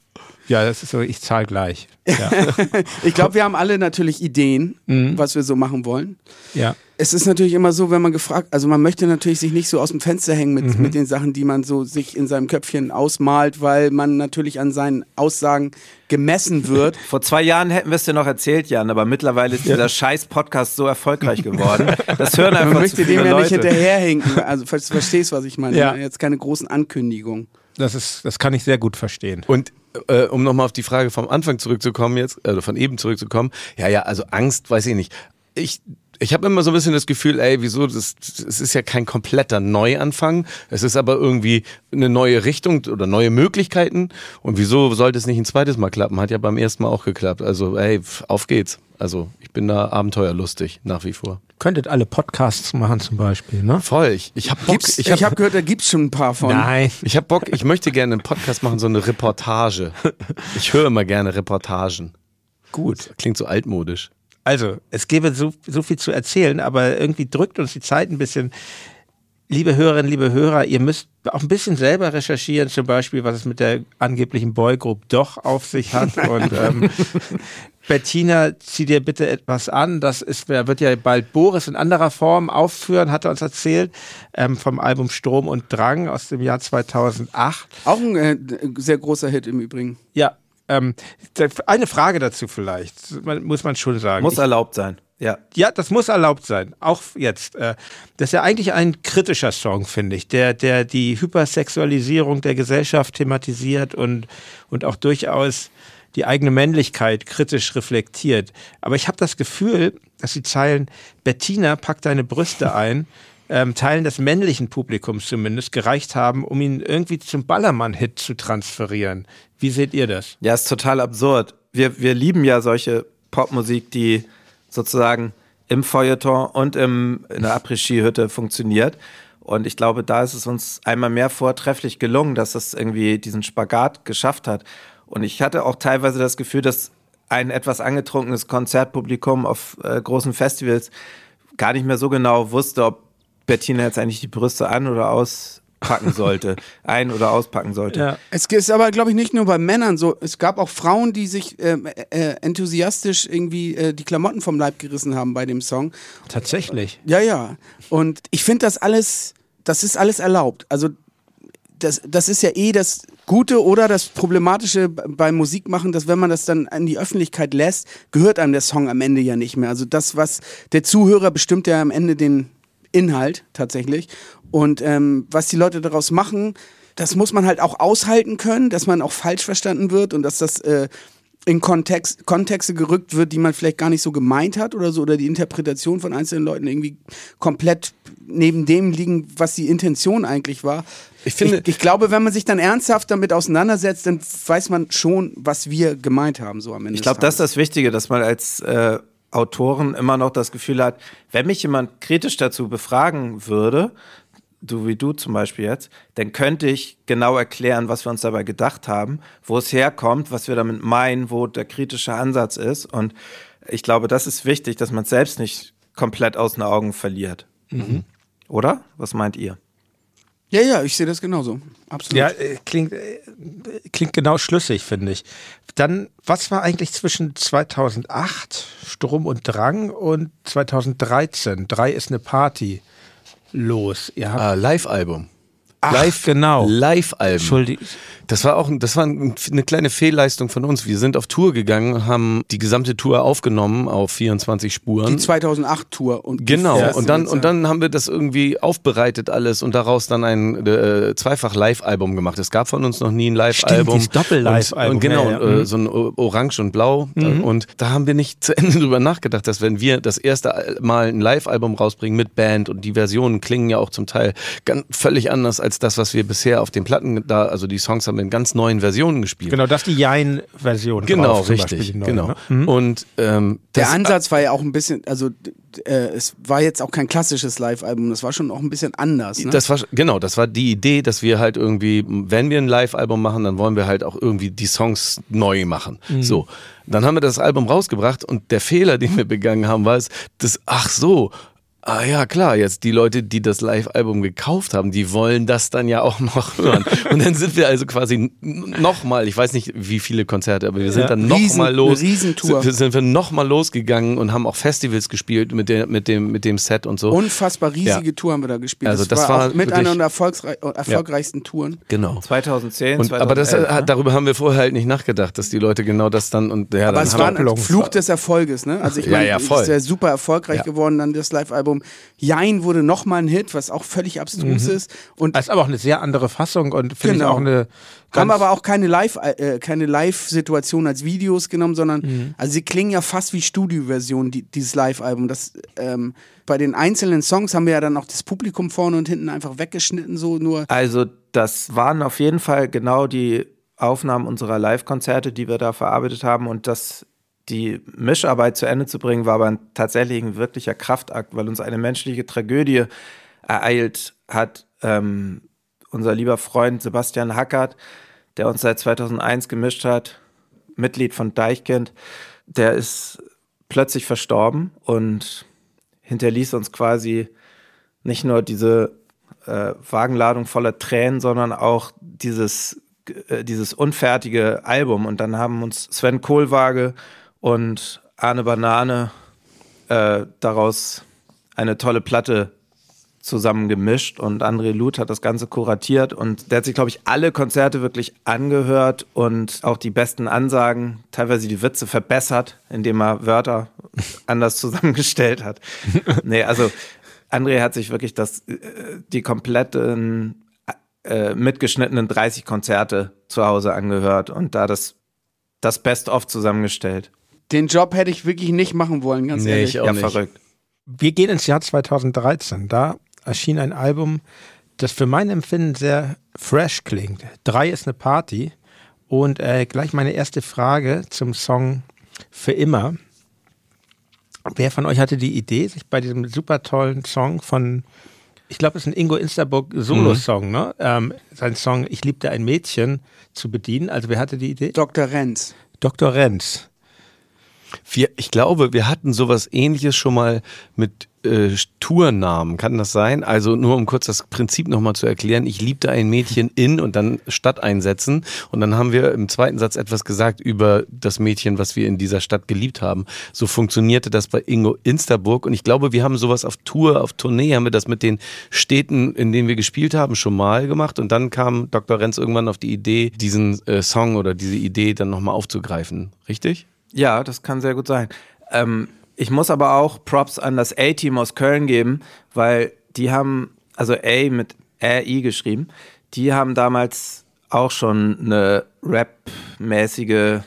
Ja, das ist so, ich zahle gleich. Ja. Ich glaube, wir haben alle natürlich Ideen, Mhm. was wir so machen wollen. ja. Es ist natürlich immer so, wenn man gefragt, also man möchte natürlich sich nicht so aus dem Fenster hängen mit, Mhm. mit den Sachen, die man so sich in seinem Köpfchen ausmalt, weil man natürlich an seinen Aussagen gemessen wird. Vor zwei Jahren hätten wir es dir noch erzählt, Jan, aber mittlerweile ist dieser scheiß Podcast so erfolgreich geworden. Das hören einfach Man zu möchte viele dem ja nicht Leute. hinterherhinken. Also ver- verstehst, was ich meine. Ja. Jetzt keine großen Ankündigungen. Das, ist, das kann ich sehr gut verstehen. Und äh, um nochmal auf die Frage vom Anfang zurückzukommen jetzt, also von eben zurückzukommen, ja, ja, also Angst, weiß ich nicht. Ich ich habe immer so ein bisschen das Gefühl, ey, wieso, das, es ist ja kein kompletter Neuanfang, es ist aber irgendwie eine neue Richtung oder neue Möglichkeiten und wieso sollte es nicht ein zweites Mal klappen? Hat ja beim ersten Mal auch geklappt. Also, ey, auf geht's. Also, ich bin da abenteuerlustig nach wie vor. Könntet alle Podcasts machen zum Beispiel, ne? Voll. Ich, ich habe Bock. Ich habe habe gehört, da gibt's schon ein paar von. Nein. ich hab Bock. Ich möchte gerne einen Podcast machen, so eine Reportage. Ich höre immer gerne Reportagen. Gut. Klingt so altmodisch. Also, es gäbe so, so viel zu erzählen, aber irgendwie drückt uns die Zeit ein bisschen. Liebe Hörerinnen, liebe Hörer, ihr müsst auch ein bisschen selber recherchieren, zum Beispiel, was es mit der angeblichen Boygroup doch auf sich hat. Und ähm, Bettina, zieh dir bitte etwas an. Das ist, wer wird ja bald Boris in anderer Form aufführen, hat er uns erzählt, ähm, vom Album Strom und Drang aus dem Jahr 2008. Auch ein äh, sehr großer Hit im Übrigen. Ja, ähm, eine Frage dazu vielleicht, muss man schon sagen. Muss Ich- erlaubt sein. Ja. ja, das muss erlaubt sein, auch jetzt. Äh, Das ist ja eigentlich ein kritischer Song, finde ich, der, der die Hypersexualisierung der Gesellschaft thematisiert und, und auch durchaus die eigene Männlichkeit kritisch reflektiert. Aber ich habe das Gefühl, dass die Zeilen Bettina, pack deine Brüste ein, ähm, Teilen des männlichen Publikums zumindest gereicht haben, um ihn irgendwie zum Ballermann-Hit zu transferieren. Wie seht ihr das? Ja, ist total absurd. Wir, wir lieben ja solche Popmusik, die sozusagen im Feuilleton und im, in der Après-Ski-Hütte funktioniert. Und ich glaube, da ist es uns einmal mehr vortrefflich gelungen, dass es irgendwie diesen Spagat geschafft hat. Und ich hatte auch teilweise das Gefühl, dass ein etwas angetrunkenes Konzertpublikum auf äh, großen Festivals gar nicht mehr so genau wusste, ob Bettina jetzt eigentlich die Brüste an oder auspacken sollte, ein- oder auspacken sollte. Ja. Es ist aber, glaube ich, nicht nur bei Männern so. Es gab auch Frauen, die sich ähm, äh, enthusiastisch irgendwie äh, die Klamotten vom Leib gerissen haben bei dem Song. Tatsächlich. Ja, ja. Und ich finde das alles, das ist alles erlaubt. Also das, das ist ja eh das Gute oder das Problematische beim Musikmachen, dass wenn man das dann an die Öffentlichkeit lässt, gehört einem der Song am Ende ja nicht mehr. Also das, was der Zuhörer bestimmt ja am Ende den Inhalt tatsächlich. Und ähm, was die Leute daraus machen, das muss man halt auch aushalten können, dass man auch falsch verstanden wird und dass das äh, in Kontext, Kontexte gerückt wird, die man vielleicht gar nicht so gemeint hat oder so, oder die Interpretation von einzelnen Leuten irgendwie komplett neben dem liegen, was die Intention eigentlich war. Ich finde- ich, ich glaube, wenn man sich dann ernsthaft damit auseinandersetzt, dann weiß man schon, was wir gemeint haben, so am Ende. Ich glaube, das ist das Wichtige, dass man als äh, Autoren immer noch das Gefühl hat, wenn mich jemand kritisch dazu befragen würde, du wie du zum Beispiel jetzt, dann könnte ich genau erklären, was wir uns dabei gedacht haben, wo es herkommt, was wir damit meinen, wo der kritische Ansatz ist. Und ich glaube, das ist wichtig, dass man es selbst nicht komplett aus den Augen verliert. Oder? Was meint ihr? Ja, ja, ich sehe das genauso. Absolut. Ja, äh, klingt, äh, klingt genau schlüssig, finde ich. Dann, was war eigentlich zwischen 2008, Strom und Drang, und 2013, Drei ist eine Party, los? Ihr habt, Ah, Live-Album. Ach, Live, genau. Live-Album. Entschuldigung. Das war auch, das war ein- eine kleine Fehlleistung von uns. Wir sind auf Tour gegangen, haben die gesamte Tour aufgenommen auf 24 Spuren. Die 2008-Tour. und die Genau, Festivals, und dann, ja. und dann haben wir das irgendwie aufbereitet alles und daraus dann ein äh, zweifach Live-Album gemacht. Es gab von uns noch nie ein Live-Album. Doppel-Live-Album, Und, und genau, ja, ja. Mhm. Äh, so ein O- Orange und Blau. Und da haben wir nicht zu Ende drüber nachgedacht, dass wenn wir das erste Mal ein Live-Album rausbringen mit Band und die Versionen klingen ja auch zum Teil ganz, völlig anders als das, was wir bisher auf den Platten da, also die Songs haben wir in ganz neuen Versionen gespielt. Genau, das ist die Jein-Version. Genau, drauf, richtig. Beispiel, die neue, genau. ne? Mhm. Und ähm, Der das- Ansatz war ja auch ein bisschen, also äh, es war jetzt auch kein klassisches Live-Album, das war schon auch ein bisschen anders. Ne? Das war genau, das war die Idee, dass wir halt irgendwie, wenn wir ein Live-Album machen, dann wollen wir halt auch irgendwie die Songs neu machen. So, dann haben wir das Album rausgebracht und der Fehler, den wir begangen haben, war es, dass ach so. Ah ja, klar, jetzt die Leute, die das Live-Album gekauft haben, die wollen das dann ja auch noch hören. Und dann sind wir also quasi nochmal, ich weiß nicht wie viele Konzerte, aber wir sind Ja. dann Riesen- nochmal los. eine Riesentour. Sind, sind wir nochmal losgegangen und haben auch Festivals gespielt mit, der, mit, dem, mit dem Set und so. Unfassbar riesige Ja. Tour haben wir da gespielt. Also das, das war, war auch mit einer der erfolgsrei erfolgreichsten Touren. genau. 2010, Und, aber das, 2011, äh, ne? darüber haben wir vorher halt nicht nachgedacht, dass die Leute genau das dann und ja, Aber dann es haben war ein Fluch des Erfolges, ne? Also ich Ja, meine, ja, es voll. ist ja super erfolgreich Ja. geworden, dann das Live-Album. Album. Jein wurde nochmal ein Hit, was auch völlig abstrus ist. Und Das ist aber auch eine sehr andere Fassung und finde Genau. ich auch eine. haben aber auch keine Live, äh, keine Live-Situation als Videos genommen, sondern Mhm. also sie klingen ja fast wie Studioversion die, dieses Live-Album. Das ähm, bei den einzelnen Songs haben wir ja dann auch das Publikum vorne und hinten einfach weggeschnitten, so nur. Also, das waren auf jeden Fall genau die Aufnahmen unserer Live-Konzerte, die wir da verarbeitet haben. Und das, die Mischarbeit zu Ende zu bringen, war aber ein, tatsächlich ein wirklicher Kraftakt, weil uns eine menschliche Tragödie ereilt hat. Ähm, unser lieber Freund Sebastian Hackert, der uns seit 2001 gemischt hat, Mitglied von Deichkind, der ist plötzlich verstorben und hinterließ uns quasi nicht nur diese äh, Wagenladung voller Tränen, sondern auch dieses, äh, dieses unfertige Album. Und dann haben uns Sven Kohlwaage und Arne Banane äh, daraus eine tolle Platte zusammen gemischt und André Luth hat das Ganze kuratiert und der hat sich, glaube ich, alle Konzerte wirklich angehört und auch die besten Ansagen, teilweise die Witze verbessert, indem er Wörter anders zusammengestellt hat. nee, also André hat sich wirklich das, äh, die kompletten äh, mitgeschnittenen 30 Konzerte zu Hause angehört und da das, das Best-of zusammengestellt. Den Job hätte ich wirklich nicht machen wollen, ganz Nee, ehrlich. ich auch ja, nicht. verrückt. Wir gehen ins Jahr 2013. Da erschien ein Album, das für mein Empfinden sehr fresh klingt. Drei ist eine Party. Und äh, gleich meine erste Frage zum Song Für immer. Wer von euch hatte die Idee, sich bei diesem super tollen Song von, ich glaube, es ist ein Ingo Instaburg Solo-Song, ne? Ähm, sein Song Ich liebte ein Mädchen zu bedienen. Also wer hatte die Idee? Dr. Renz. Dr. Renz. Wir, ich glaube, wir hatten sowas ähnliches schon mal mit äh, Tournamen. Kann das sein? Also nur um kurz das Prinzip nochmal zu erklären. Ich liebte ein Mädchen in und dann Stadt einsetzen. Und dann haben wir im zweiten Satz etwas gesagt über das Mädchen, was wir in dieser Stadt geliebt haben. So funktionierte das bei Ingo Insterburg. Und ich glaube, wir haben sowas auf Tour, auf Tournee, haben wir das mit den Städten, in denen wir gespielt haben, schon mal gemacht. Und dann kam Dr. Renz irgendwann auf die Idee, diesen äh, Song oder diese Idee dann nochmal aufzugreifen. Richtig? Ja, das kann sehr gut sein. Ähm, ich muss aber auch Props an das A-Team aus Köln geben, weil die haben, also A mit RI geschrieben, die haben damals auch schon eine Rap-mäßige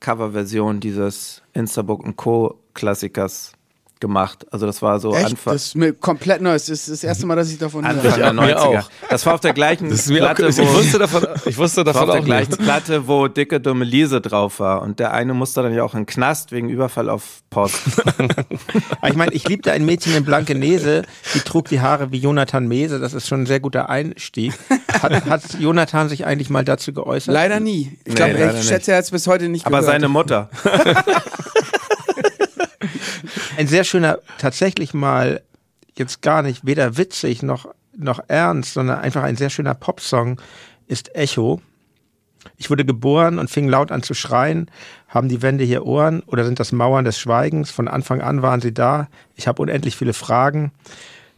Coverversion dieses Instabook Co. Klassikers gemacht. Also das war so Echt? Anfang, Das ist mir komplett neu. Das ist das erste Mal, dass ich davon Anfang höre. der mir 90er. auch. Das war auf der gleichen Das ist mir auch, Platte, ich wo, wusste davon, ich wusste das war davon auf der gleichen nicht. Platte, wo dicke dumme Lise drauf war. Und der eine musste dann ja auch in den Knast wegen Überfall auf Post. Ich meine, ich liebte ein Mädchen in Blankenese, die trug die Haare wie Jonathan Mese. Das ist schon ein sehr guter Einstieg. Hat, hat Jonathan sich eigentlich mal dazu geäußert? Leider nie. Ich Nee, glaube, ich schätze, er hat es bis heute nicht Aber gehört. seine Mutter. Ein sehr schöner, tatsächlich mal jetzt gar nicht weder witzig noch, noch ernst, sondern einfach ein sehr schöner Popsong ist Echo. Ich wurde geboren und fing laut an zu schreien. Haben die Wände hier Ohren oder sind das Mauern des Schweigens? Von Anfang an waren sie da. Ich habe unendlich viele Fragen.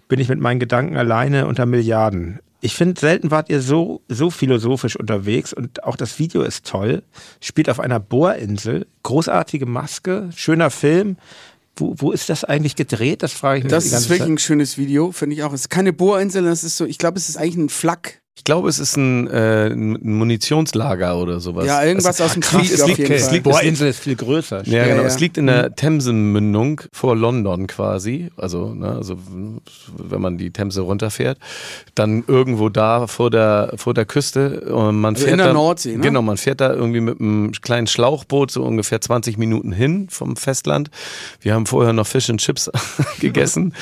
Bin ich mit meinen Gedanken alleine unter Milliarden? Ich finde, selten wart ihr so, so philosophisch unterwegs und auch das Video ist toll. Spielt auf einer Bohrinsel. Großartige Maske, schöner Film. Wo, wo ist das eigentlich gedreht? Das frage ich mich Das ist wirklich Zeit. ein schönes Video, finde ich auch. Es ist keine Bohrinsel, das ist so, ich glaube, es ist eigentlich ein Flak. Ich glaube, es ist ein, äh, ein Munitionslager oder sowas. Ja, irgendwas es, aus dem Krieg es auf liegt, jeden es Fall. liegt, Bohrinsel ist viel größer. Ja, genau. ja. Es liegt in der Themsenmündung vor London quasi. Also, ne, also wenn man die Themse runterfährt, dann irgendwo da vor der vor der Küste. Und man Also fährt in der da, Nordsee, ne? Genau, man fährt da irgendwie mit einem kleinen Schlauchboot so ungefähr 20 Minuten hin vom Festland. Wir haben vorher noch Fish and Chips gegessen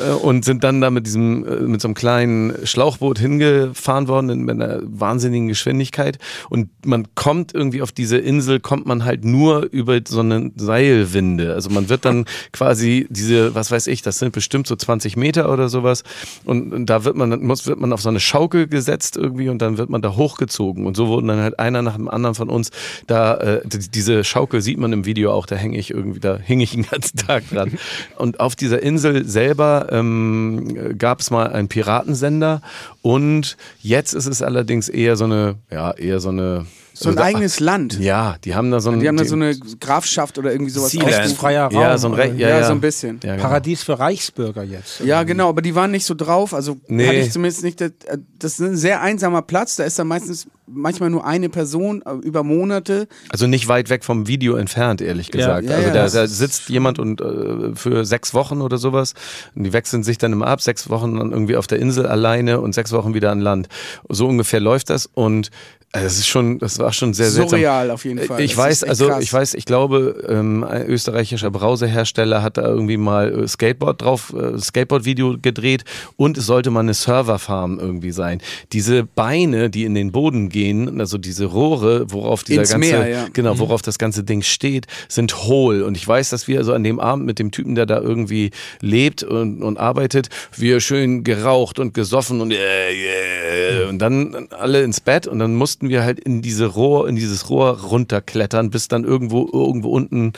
äh, und sind dann da mit diesem äh, mit so einem kleinen Schlauchboot hingefahren worden in, einer wahnsinnigen Geschwindigkeit und man kommt irgendwie auf diese Insel kommt man halt nur über so eine Seilwinde. Also man wird dann quasi diese, was weiß ich, das sind bestimmt so 20 Meter oder sowas und, und da wird man muss wird man auf so eine Schaukel gesetzt irgendwie und dann wird man da hochgezogen und so wurden dann halt einer nach dem anderen von uns da äh, die- diese Schaukel sieht man im Video auch, da hänge ich irgendwie da hing ich den ganzen Tag dran. Und auf dieser Insel selber ähm, gab es mal einen Piratensender und jetzt ist es allerdings eher so eine, ja, eher so eine So ein Also da- eigenes Land. Ja, die haben da so ein. Die haben da so eine Grafschaft oder irgendwie sowas. Sealand. ausgerufen. Freier Raum. ja, so ein Re ja, Ja, ja, so ein bisschen. Ja, genau. Paradies für Reichsbürger jetzt. Ja, genau, aber die waren nicht so drauf. Also Nee. hatte ich zumindest nicht. Das, das ist ein sehr einsamer Platz. Da ist dann meistens manchmal nur eine Person äh, über Monate. Also nicht weit weg vom Video entfernt, ehrlich gesagt. Ja, also ja, da, das da ist- sitzt jemand und äh, für sechs Wochen oder sowas und die wechseln sich dann immer ab, sechs Wochen dann irgendwie auf der Insel alleine und sechs Wochen wieder an Land. So ungefähr läuft das und äh, das ist schon, das war schon sehr seltsam. Surreal auf jeden Fall. Ich Das weiß, also krass. ich weiß, ich glaube, ähm, ein österreichischer Browserhersteller hat da irgendwie mal äh, Skateboard drauf, äh, Skateboard-Video gedreht und es sollte mal eine Serverfarm irgendwie sein. Diese Beine, die in den Boden gehen, also diese Rohre, worauf dieser Ins ganze, Meer, ja. genau, worauf das ganze Ding steht, sind hohl. Und ich weiß, dass wir also an dem Abend mit dem Typen, der da irgendwie lebt und, und arbeitet, wir schön geraucht und gesoffen und, äh, äh, und dann alle ins Bett und dann mussten wir halt in diese Rohr, in dieses Rohr runterklettern, bis dann irgendwo, irgendwo unten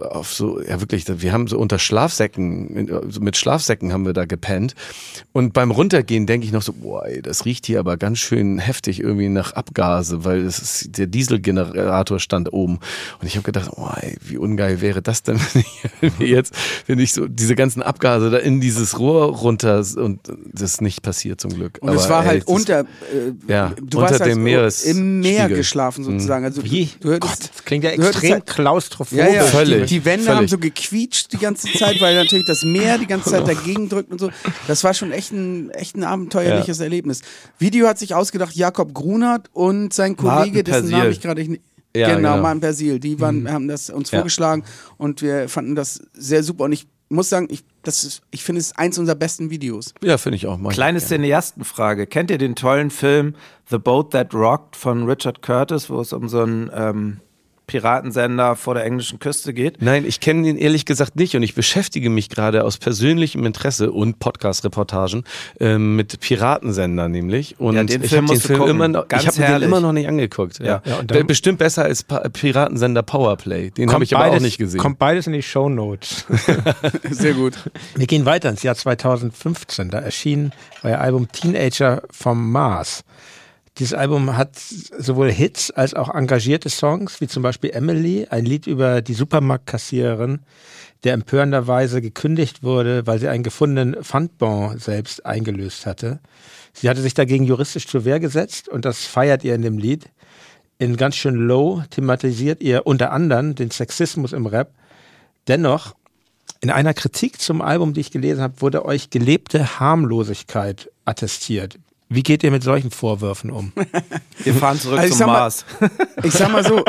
auf so, ja wirklich, wir haben so unter Schlafsäcken, mit Schlafsäcken haben wir da gepennt. Und beim Runtergehen denke ich noch so, boah, ey, das riecht hier aber ganz schön heftig irgendwie nach Abgase, weil das ist, der Dieselgenerator stand oben. Und ich habe gedacht, oh, ey, wie ungeil wäre das denn, wenn ich jetzt, wenn ich so diese ganzen Abgase da in dieses Rohr runter und das ist nicht passiert zum Glück. Und es Aber, war ey, halt unter, äh, Ja, du unter warst halt dem Meeres- im Meer Spiegel. geschlafen sozusagen. Also du- Wie? du hörtest, Gott, das klingt ja du extrem halt- klaustrophobisch. Ja, ja, Völlig, Die, die Wände völlig. haben so gequietscht die ganze Zeit, weil natürlich das Meer die ganze Zeit dagegen drückt und so. Das war schon echt ein, echt ein abenteuerliches Erlebnis. Video hat sich ausgedacht Jakob Grunert und sein Kollege, dessen. Namen ich gerade nicht. Ja, genau, genau. Martin Persil. Die waren, haben das uns Ja. vorgeschlagen und wir fanden das sehr super. Und ich muss sagen, ich, das ist, ich finde es eins unserer besten Videos. Ja, finde ich auch. Ich Kleine. Cineastenfrage. Kennt ihr den tollen Film The Boat That Rocked von Richard Curtis, wo es um so einen ähm, Piratensender vor der englischen Küste geht? Nein, ich kenne ihn ehrlich gesagt nicht und ich beschäftige mich gerade aus persönlichem Interesse und Podcast-Reportagen ähm, mit Piratensender nämlich. Und Ja, den ich habe den Film gucken. immer noch, Ganz ich habe mir den immer noch nicht angeguckt. Ja. Ja. Ja, und dann- Bestimmt besser als pa Piratensender Powerplay. Den habe ich aber beides, auch nicht gesehen. Kommt beides in die Shownotes. Sehr gut. Wir gehen weiter ins Jahr 2015. Da erschien euer Album Teenager vom Mars. Dieses Album hat sowohl Hits als auch engagierte Songs, wie zum Beispiel Emily, ein Lied über die Supermarktkassiererin, der empörenderweise gekündigt wurde, weil sie einen gefundenen Pfandbon selbst eingelöst hatte. Sie hatte sich dagegen juristisch zur Wehr gesetzt und das feiert ihr in dem Lied. In ganz schön low thematisiert ihr unter anderem den Sexismus im Rap. Dennoch in einer Kritik zum Album, die ich gelesen habe, wurde euch gelebte Harmlosigkeit attestiert. Wie geht ihr mit solchen Vorwürfen um? Wir fahren zurück Also ich zum mal- Mars. Ich sag mal so,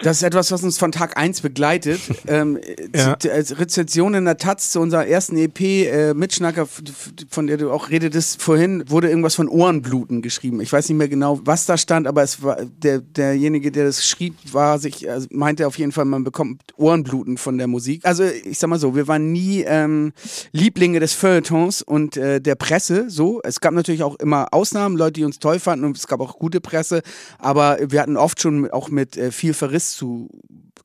das ist etwas, was uns von Tag 1 begleitet. Ähm, Ja. Als Rezension in der Taz zu unserer ersten EP, äh, Mitschnacker, von der du auch redetest vorhin, wurde irgendwas von Ohrenbluten geschrieben. Ich weiß nicht mehr genau, was da stand, aber es war der, derjenige, der das schrieb, war sich, also meinte auf jeden Fall, man bekommt Ohrenbluten von der Musik. Also ich sag mal so, wir waren nie ähm, Lieblinge des Feuilletons und äh, der Presse. So, es gab natürlich auch immer Ausnahmen, Leute, die uns toll fanden und es gab auch gute Presse, aber wir hatten oft schon auch mit äh, viel Verriss zu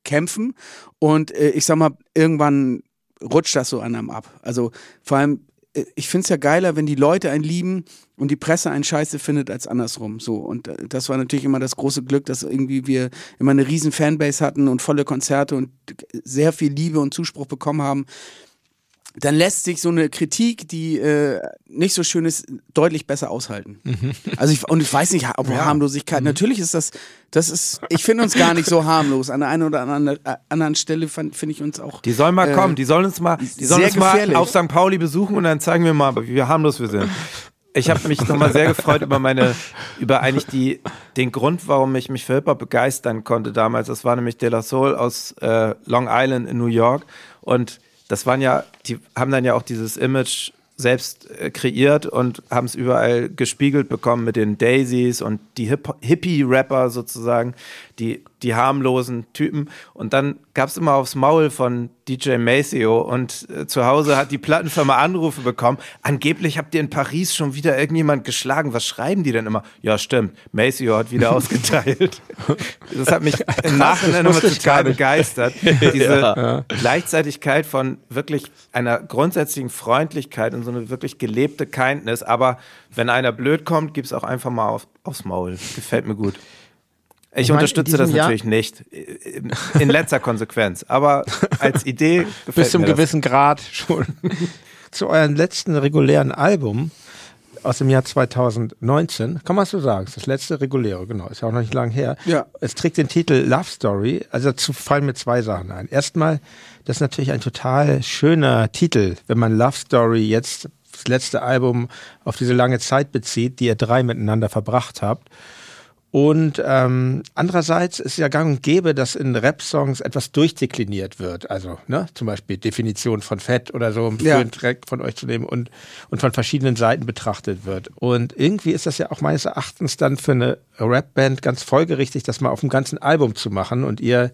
kämpfen und äh, ich sag mal, irgendwann rutscht das so an einem ab. Also vor allem, äh, ich finde es ja geiler, wenn die Leute einen lieben und die Presse einen Scheiße findet als andersrum. So und äh, das war natürlich immer das große Glück, dass irgendwie wir immer eine riesen Fanbase hatten und volle Konzerte und sehr viel Liebe und Zuspruch bekommen haben dann lässt sich so eine Kritik, die äh, nicht so schön ist, deutlich besser aushalten. Also ich, und ich weiß nicht, ob Harmlosigkeit, natürlich ist das, das ist, ich finde uns gar nicht so harmlos. An der einen oder anderen, äh, anderen Stelle finde ich uns auch. Die sollen mal äh, kommen, die sollen uns mal, die sollen uns mal auf St. Pauli besuchen und dann zeigen wir mal, wie harmlos wir sind. Ich habe mich nochmal sehr gefreut über meine, über eigentlich die, den Grund, warum ich mich für Hip-Hop begeistern konnte damals. Das war nämlich De La Soul aus äh, Long Island in New York. Und das waren ja, die haben dann ja auch dieses Image selbst äh, kreiert und haben es überall gespiegelt bekommen mit den Daisies und die Hip Hippie-Rapper sozusagen, die, die harmlosen Typen. Und dann gab es immer aufs Maul von DJ Maceo und äh, zu Hause hat die Plattenfirma Anrufe bekommen. Angeblich habt ihr in Paris schon wieder irgendjemand geschlagen. Was schreiben die denn immer? Ja, stimmt. Maceo hat wieder ausgeteilt. Das hat mich im Nachhinein nochmal total begeistert. Diese Gleichzeitigkeit von wirklich einer grundsätzlichen Freundlichkeit und so eine wirklich gelebte Kindness. Aber wenn einer blöd kommt, gibt's auch einfach mal auf, aufs Maul. Gefällt mir gut. Ich, Ich meine, unterstütze in das diesem Jahr- natürlich nicht. In in letzter Konsequenz. Aber als Idee gefällt bis zum mir das. gewissen Grad schon. Zu eurem letzten regulären Album aus dem Jahr 2019, kann man so sagen, ist das letzte reguläre, genau, ist ja auch noch nicht lang her. Ja. Es trägt den Titel Love Story, also dazu fallen mir zwei Sachen ein. Erstmal, das ist natürlich ein total schöner Titel, wenn man Love Story jetzt, das letzte Album, auf diese lange Zeit bezieht, die ihr drei miteinander verbracht habt. Und ähm, andererseits ist ja gang und gäbe, dass in Rap-Songs etwas durchdekliniert wird. Also ne, zum Beispiel Definition von Fett oder so, um Ja. einen Track von euch zu nehmen und, und von verschiedenen Seiten betrachtet wird. Und irgendwie ist das ja auch meines Erachtens dann für eine Rap-Band ganz folgerichtig, das mal auf dem ganzen Album zu machen. Und ihr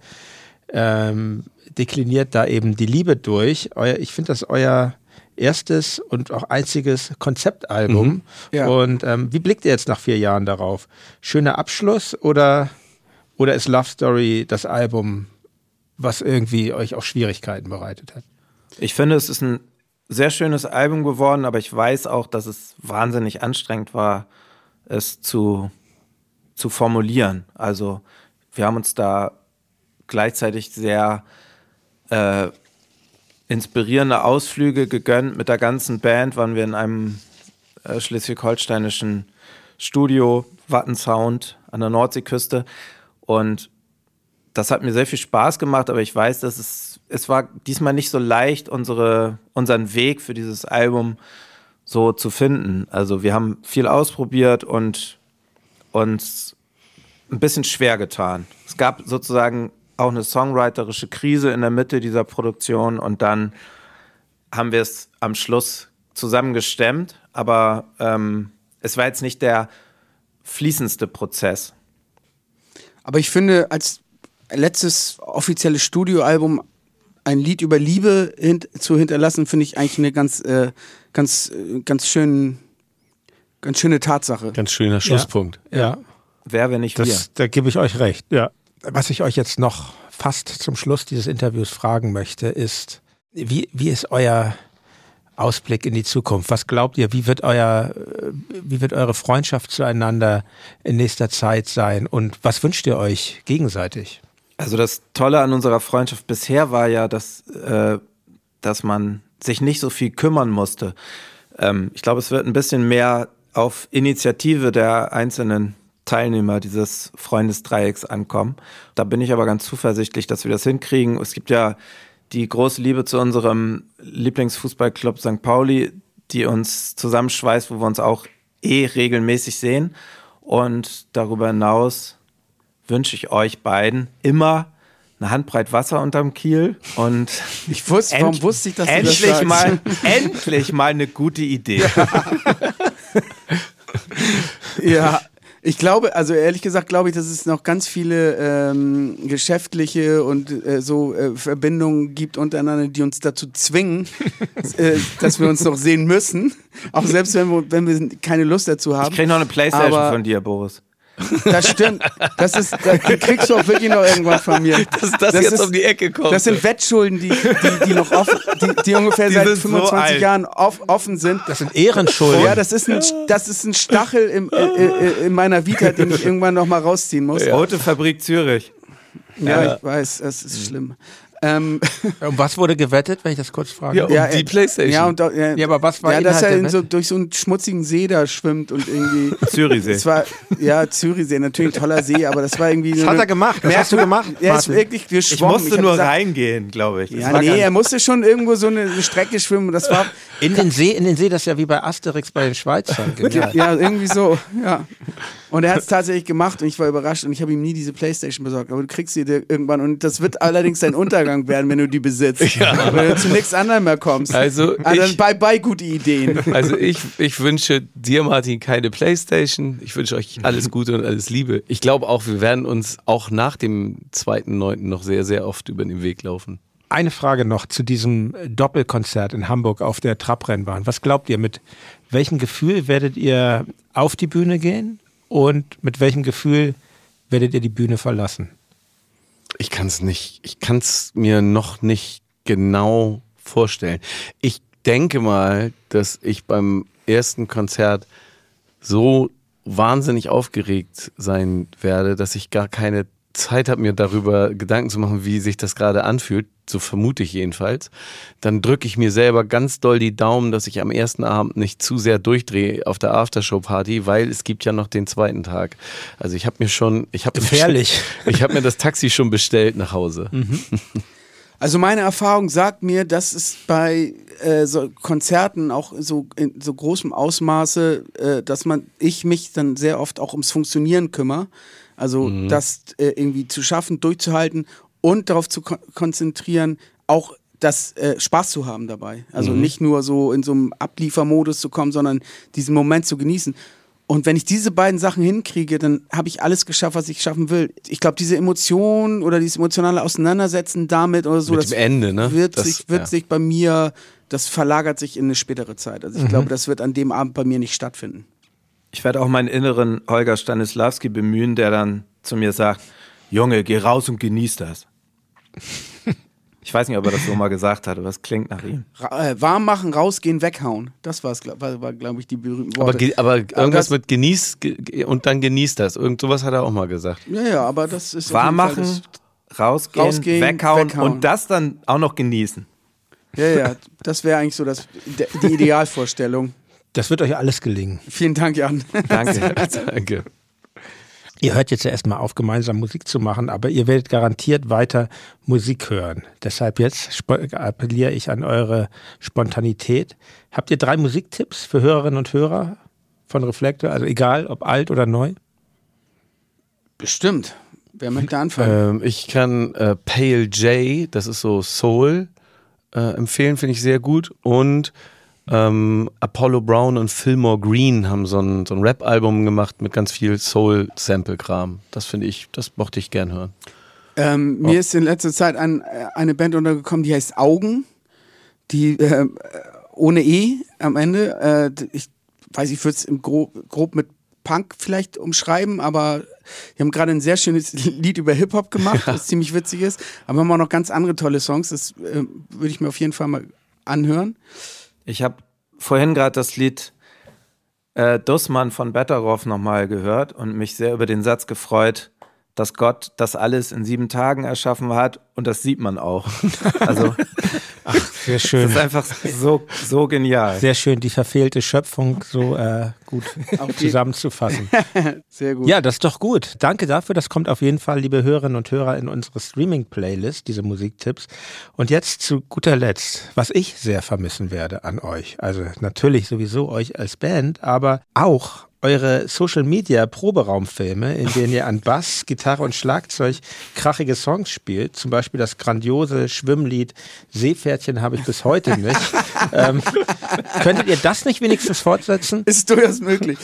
ähm, dekliniert da eben die Liebe durch. Euer, ich finde das euer erstes und auch einziges Konzeptalbum. Ja. Und ähm, wie blickt ihr jetzt nach vier Jahren darauf? Schöner Abschluss oder, oder ist Love Story das Album, was irgendwie euch auch Schwierigkeiten bereitet hat? Ich finde, es ist ein sehr schönes Album geworden, aber ich weiß auch, dass es wahnsinnig anstrengend war, es zu, zu formulieren. Also wir haben uns da gleichzeitig sehr äh, inspirierende Ausflüge gegönnt. Mit der ganzen Band waren wir in einem äh, schleswig-holsteinischen Studio, Wattensound an der Nordseeküste. Und das hat mir sehr viel Spaß gemacht, aber ich weiß, dass es, es war diesmal nicht so leicht, unsere, unseren Weg für dieses Album so zu finden. Also wir haben viel ausprobiert und uns ein bisschen schwer getan. Es gab sozusagen auch eine songwriterische Krise in der Mitte dieser Produktion und dann haben wir es am Schluss zusammengestemmt, aber ähm, es war jetzt nicht der fließendste Prozess. Aber ich finde, als letztes offizielles Studioalbum ein Lied über Liebe hint zu hinterlassen, finde ich eigentlich eine ganz, äh, ganz, äh, ganz schön, ganz schöne Tatsache. Ganz schöner Schlusspunkt. Ja, Wer, wenn nicht wir? das, da gebe ich euch recht. Ja. Was ich euch jetzt noch fast zum Schluss dieses Interviews fragen möchte, ist, wie, wie ist euer Ausblick in die Zukunft? Was glaubt ihr, wie wird euer, wie wird eure Freundschaft zueinander in nächster Zeit sein? Und was wünscht ihr euch gegenseitig? Also das Tolle an unserer Freundschaft bisher war ja, dass, äh, dass man sich nicht so viel kümmern musste. Ähm, ich glaube, es wird ein bisschen mehr auf Initiative der einzelnen Teilnehmer dieses Freundesdreiecks ankommen. Da bin ich aber ganz zuversichtlich, dass wir das hinkriegen. Es gibt ja die große Liebe zu unserem Lieblingsfußballclub St. Pauli, die uns zusammenschweißt, wo wir uns auch eh regelmäßig sehen. Und darüber hinaus wünsche ich euch beiden immer eine Handbreit Wasser unterm Kiel und Ich wusste, warum wusste ich, dass das endlich sagst? mal, endlich mal eine gute Idee. Ja, ich glaube, also ehrlich gesagt glaube ich, dass es noch ganz viele ähm, geschäftliche und äh, so äh, Verbindungen gibt untereinander, die uns dazu zwingen, äh, dass wir uns noch sehen müssen. Auch selbst wenn wir, wenn wir keine Lust dazu Ich haben. kriege noch eine Playstation Aber- von dir, Boris. Das stimmt. Das ist, das, die kriegst du auch wirklich noch irgendwann von mir. Dass das, jetzt ist- um die Ecke kommt. Das sind Wettschulden, die, die, die noch offen, die, die ungefähr Die seit sind so 25 alt. Jahren off, offen sind. Das sind Ehrenschulden. Ja, das ist ein, das ist ein Stachel im, äh, äh, in meiner Vita, den ich irgendwann noch mal rausziehen muss. Ja, Rote Fabrik Zürich. ich weiß, es ist schlimm. Ähm, um was wurde gewettet, wenn ich das kurz frage? Ja, um die äh, Playstation. Ja, und, ja, Ja, aber was war Ja, dass Inhalt er in so, durch so einen schmutzigen See da schwimmt und irgendwie. Zürichsee. Das war, ja, Zürichsee, natürlich ein toller See, aber das war irgendwie. Das so hat eine- er gemacht. Das hast du gemacht. Er ist wirklich Ich geschwommen. musste hab nur gesagt, reingehen, glaube ich. Das Ja, war nee, er musste schon irgendwo so eine Strecke schwimmen das war. In den See, in den See, das ist ja wie bei Asterix bei den Schweizern. Genial. Ja, irgendwie so, ja. Und er hat es tatsächlich gemacht und ich war überrascht und ich habe ihm nie diese Playstation besorgt. Aber du kriegst sie dir irgendwann und das wird allerdings dein Untergang werden, wenn du die besitzt. Wenn du zu nichts anderem mehr kommst. Also dann ich- bye bye gute Ideen. Also ich, ich wünsche dir, Martin, keine Playstation. Ich wünsche euch alles Gute und alles Liebe. Ich glaube auch, wir werden uns auch nach dem 2.9. noch sehr, sehr oft über den Weg laufen. Eine Frage noch zu diesem Doppelkonzert in Hamburg auf der Trabrennbahn. Was glaubt ihr, mit welchem Gefühl werdet ihr auf die Bühne gehen und mit welchem Gefühl werdet ihr die Bühne verlassen? Ich kann es nicht, ich kann es mir noch nicht genau vorstellen. Ich denke mal, dass ich beim ersten Konzert so wahnsinnig aufgeregt sein werde, dass ich gar keine Zeit habe, mir darüber Gedanken zu machen, wie sich das gerade anfühlt, so vermute ich jedenfalls, dann drücke ich mir selber ganz doll die Daumen, dass ich am ersten Abend nicht zu sehr durchdrehe auf der Aftershow-Party, weil es gibt ja noch den zweiten Tag. Also ich habe mir schon, ich habe Gefährlich. ich habe mir das Taxi schon bestellt nach Hause. Mhm. Also meine Erfahrung sagt mir, dass es bei äh, so Konzerten auch so in so großem Ausmaße, äh, dass man ich mich dann sehr oft auch ums Funktionieren kümmere. Also das äh, irgendwie zu schaffen, durchzuhalten und darauf zu kon konzentrieren, auch das äh, Spaß zu haben dabei. Also nicht nur so in so einem Abliefermodus zu kommen, sondern diesen Moment zu genießen. Und wenn ich diese beiden Sachen hinkriege, dann habe ich alles geschafft, was ich schaffen will. Ich glaube, diese Emotion oder dieses emotionale Auseinandersetzen damit oder so, Mit das Ende, ne? wird, Das- sich, wird ja. sich bei mir, das verlagert sich in eine spätere Zeit. Also ich glaube, das wird an dem Abend bei mir nicht stattfinden. Ich werde auch meinen inneren Holger Stanislawski bemühen, der dann zu mir sagt, Junge, geh raus und genieß das. Ich weiß nicht, ob er das so mal gesagt hat, aber es klingt nach ihm. Ra äh, warm machen, rausgehen, weghauen. Das war's, war, war glaube ich, die berühmten Aber, Worte. ge- aber irgendwas das- mit genieß ge- und dann genießt das. Irgend sowas hat er auch mal gesagt. ja, ja, aber das ist. Warm machen, rausgehen, Rausgehen, weghauen, weghauen. und das dann auch noch genießen. Das, ja, ja, das wäre eigentlich so das, die Idealvorstellung. Das wird euch alles gelingen. Vielen Dank, Jan. Danke. Danke. Ihr hört jetzt ja erstmal auf, gemeinsam Musik zu machen, aber ihr werdet garantiert weiter Musik hören. Deshalb jetzt appelliere ich an eure Spontanität. Habt ihr drei Musiktipps für Hörerinnen und Hörer von Reflektor? Also egal, ob alt oder neu? Bestimmt. Wer möchte anfangen? Ähm, ich kann äh, Pale J, das ist so Soul, äh, empfehlen, finde ich sehr gut. Und ähm, Apollo Brown und Fillmore Green haben so ein, so ein Rap-Album gemacht mit ganz viel Soul-Sample-Kram. Das finde ich, das mochte ich gern hören. Ähm, mir ist in letzter Zeit ein, äh, eine Band untergekommen, die heißt Augen. Die äh, ohne E am Ende. Äh, ich weiß, ich würde es grob, grob mit Punk vielleicht umschreiben, aber die haben gerade ein sehr schönes Lied über Hip-Hop gemacht, das ziemlich witzig ist. Aber haben auch noch ganz andere tolle Songs. Das äh, würde ich mir auf jeden Fall mal anhören. Ich habe vorhin gerade das Lied äh, Dussmann von Betteroff nochmal gehört und mich sehr über den Satz gefreut, dass Gott das alles in sieben Tagen erschaffen hat und das sieht man auch. Also Sehr das schön. ist einfach so, so genial. Sehr schön, die verfehlte Schöpfung so äh, gut zusammenzufassen. Sehr gut. Ja, das ist doch gut. Danke dafür. Das kommt auf jeden Fall, liebe Hörerinnen und Hörer, in unsere Streaming-Playlist, diese Musiktipps. Und jetzt zu guter Letzt, was ich sehr vermissen werde an euch. Also natürlich sowieso euch als Band, aber auch eure Social Media Proberaumfilme, in denen ihr an Bass, Gitarre und Schlagzeug krachige Songs spielt. Zum Beispiel das grandiose Schwimmlied Seepferdchen habe ich bis heute nicht. ähm, könntet ihr das nicht wenigstens fortsetzen? Ist durchaus möglich.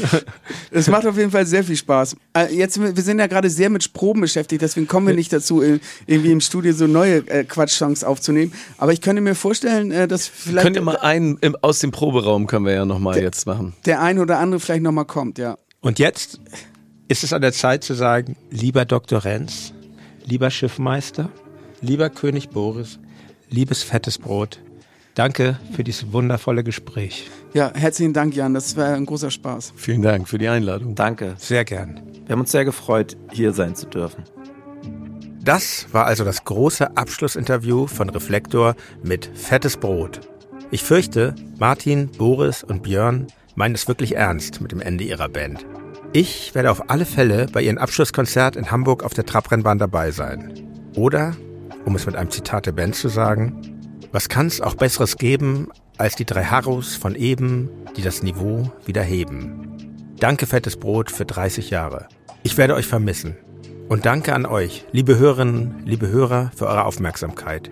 Es macht auf jeden Fall sehr viel Spaß. Äh, Jetzt, wir sind ja gerade sehr mit Proben beschäftigt, deswegen kommen wir nicht dazu, äh, irgendwie im Studio so neue äh, Quatsch-Songs aufzunehmen. Aber ich könnte mir vorstellen, dass vielleicht Könnt ihr mal einen im, aus dem Proberaum können wir ja nochmal jetzt machen. der ein oder andere vielleicht nochmal kommt, ja. Und jetzt ist es an der Zeit zu sagen, lieber Dr. Renz, lieber Schiffmeister, lieber König Boris, liebes fettes Brot, danke für dieses wundervolle Gespräch. Ja, herzlichen Dank, Jan. Das war ein großer Spaß. Vielen Dank für die Einladung. Danke. Sehr gern. Wir haben uns sehr gefreut, hier sein zu dürfen. Das war also das große Abschlussinterview von Reflektor mit Fettes Brot. Ich fürchte, Martin, Boris und Björn meinen es wirklich ernst mit dem Ende ihrer Band. Ich werde auf alle Fälle bei ihrem Abschlusskonzert in Hamburg auf der Trabrennbahn dabei sein. Oder, um es mit einem Zitat der Band zu sagen, was kann es auch Besseres geben als die drei Harros von eben, die das Niveau wieder heben? Danke, fettes Brot, für 30 Jahre. Ich werde euch vermissen. Und danke an euch, liebe Hörerinnen, liebe Hörer, für eure Aufmerksamkeit.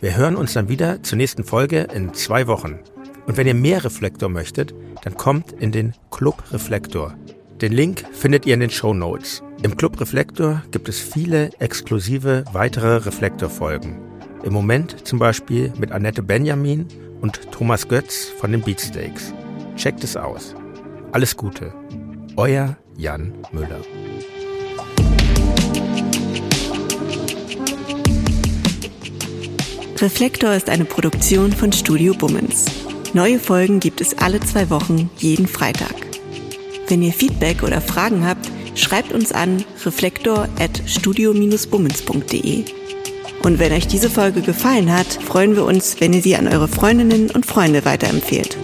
Wir hören uns dann wieder zur nächsten Folge in zwei Wochen. Und wenn ihr mehr Reflektor möchtet, dann kommt in den Club Reflektor. Den Link findet ihr in den Show Notes. Im Club Reflektor gibt es viele exklusive weitere Reflektor-Folgen. Im Moment zum Beispiel mit Annette Benjamin und Thomas Götz von den Beatsteaks. Checkt es aus. Alles Gute. Euer Jan Müller. Reflektor ist eine Produktion von Studio Bummens. Neue Folgen gibt es alle zwei Wochen, jeden Freitag. Wenn ihr Feedback oder Fragen habt, schreibt uns an reflektor@studio-bummens.de. Und wenn euch diese Folge gefallen hat, freuen wir uns, wenn ihr sie an eure Freundinnen und Freunde weiterempfehlt.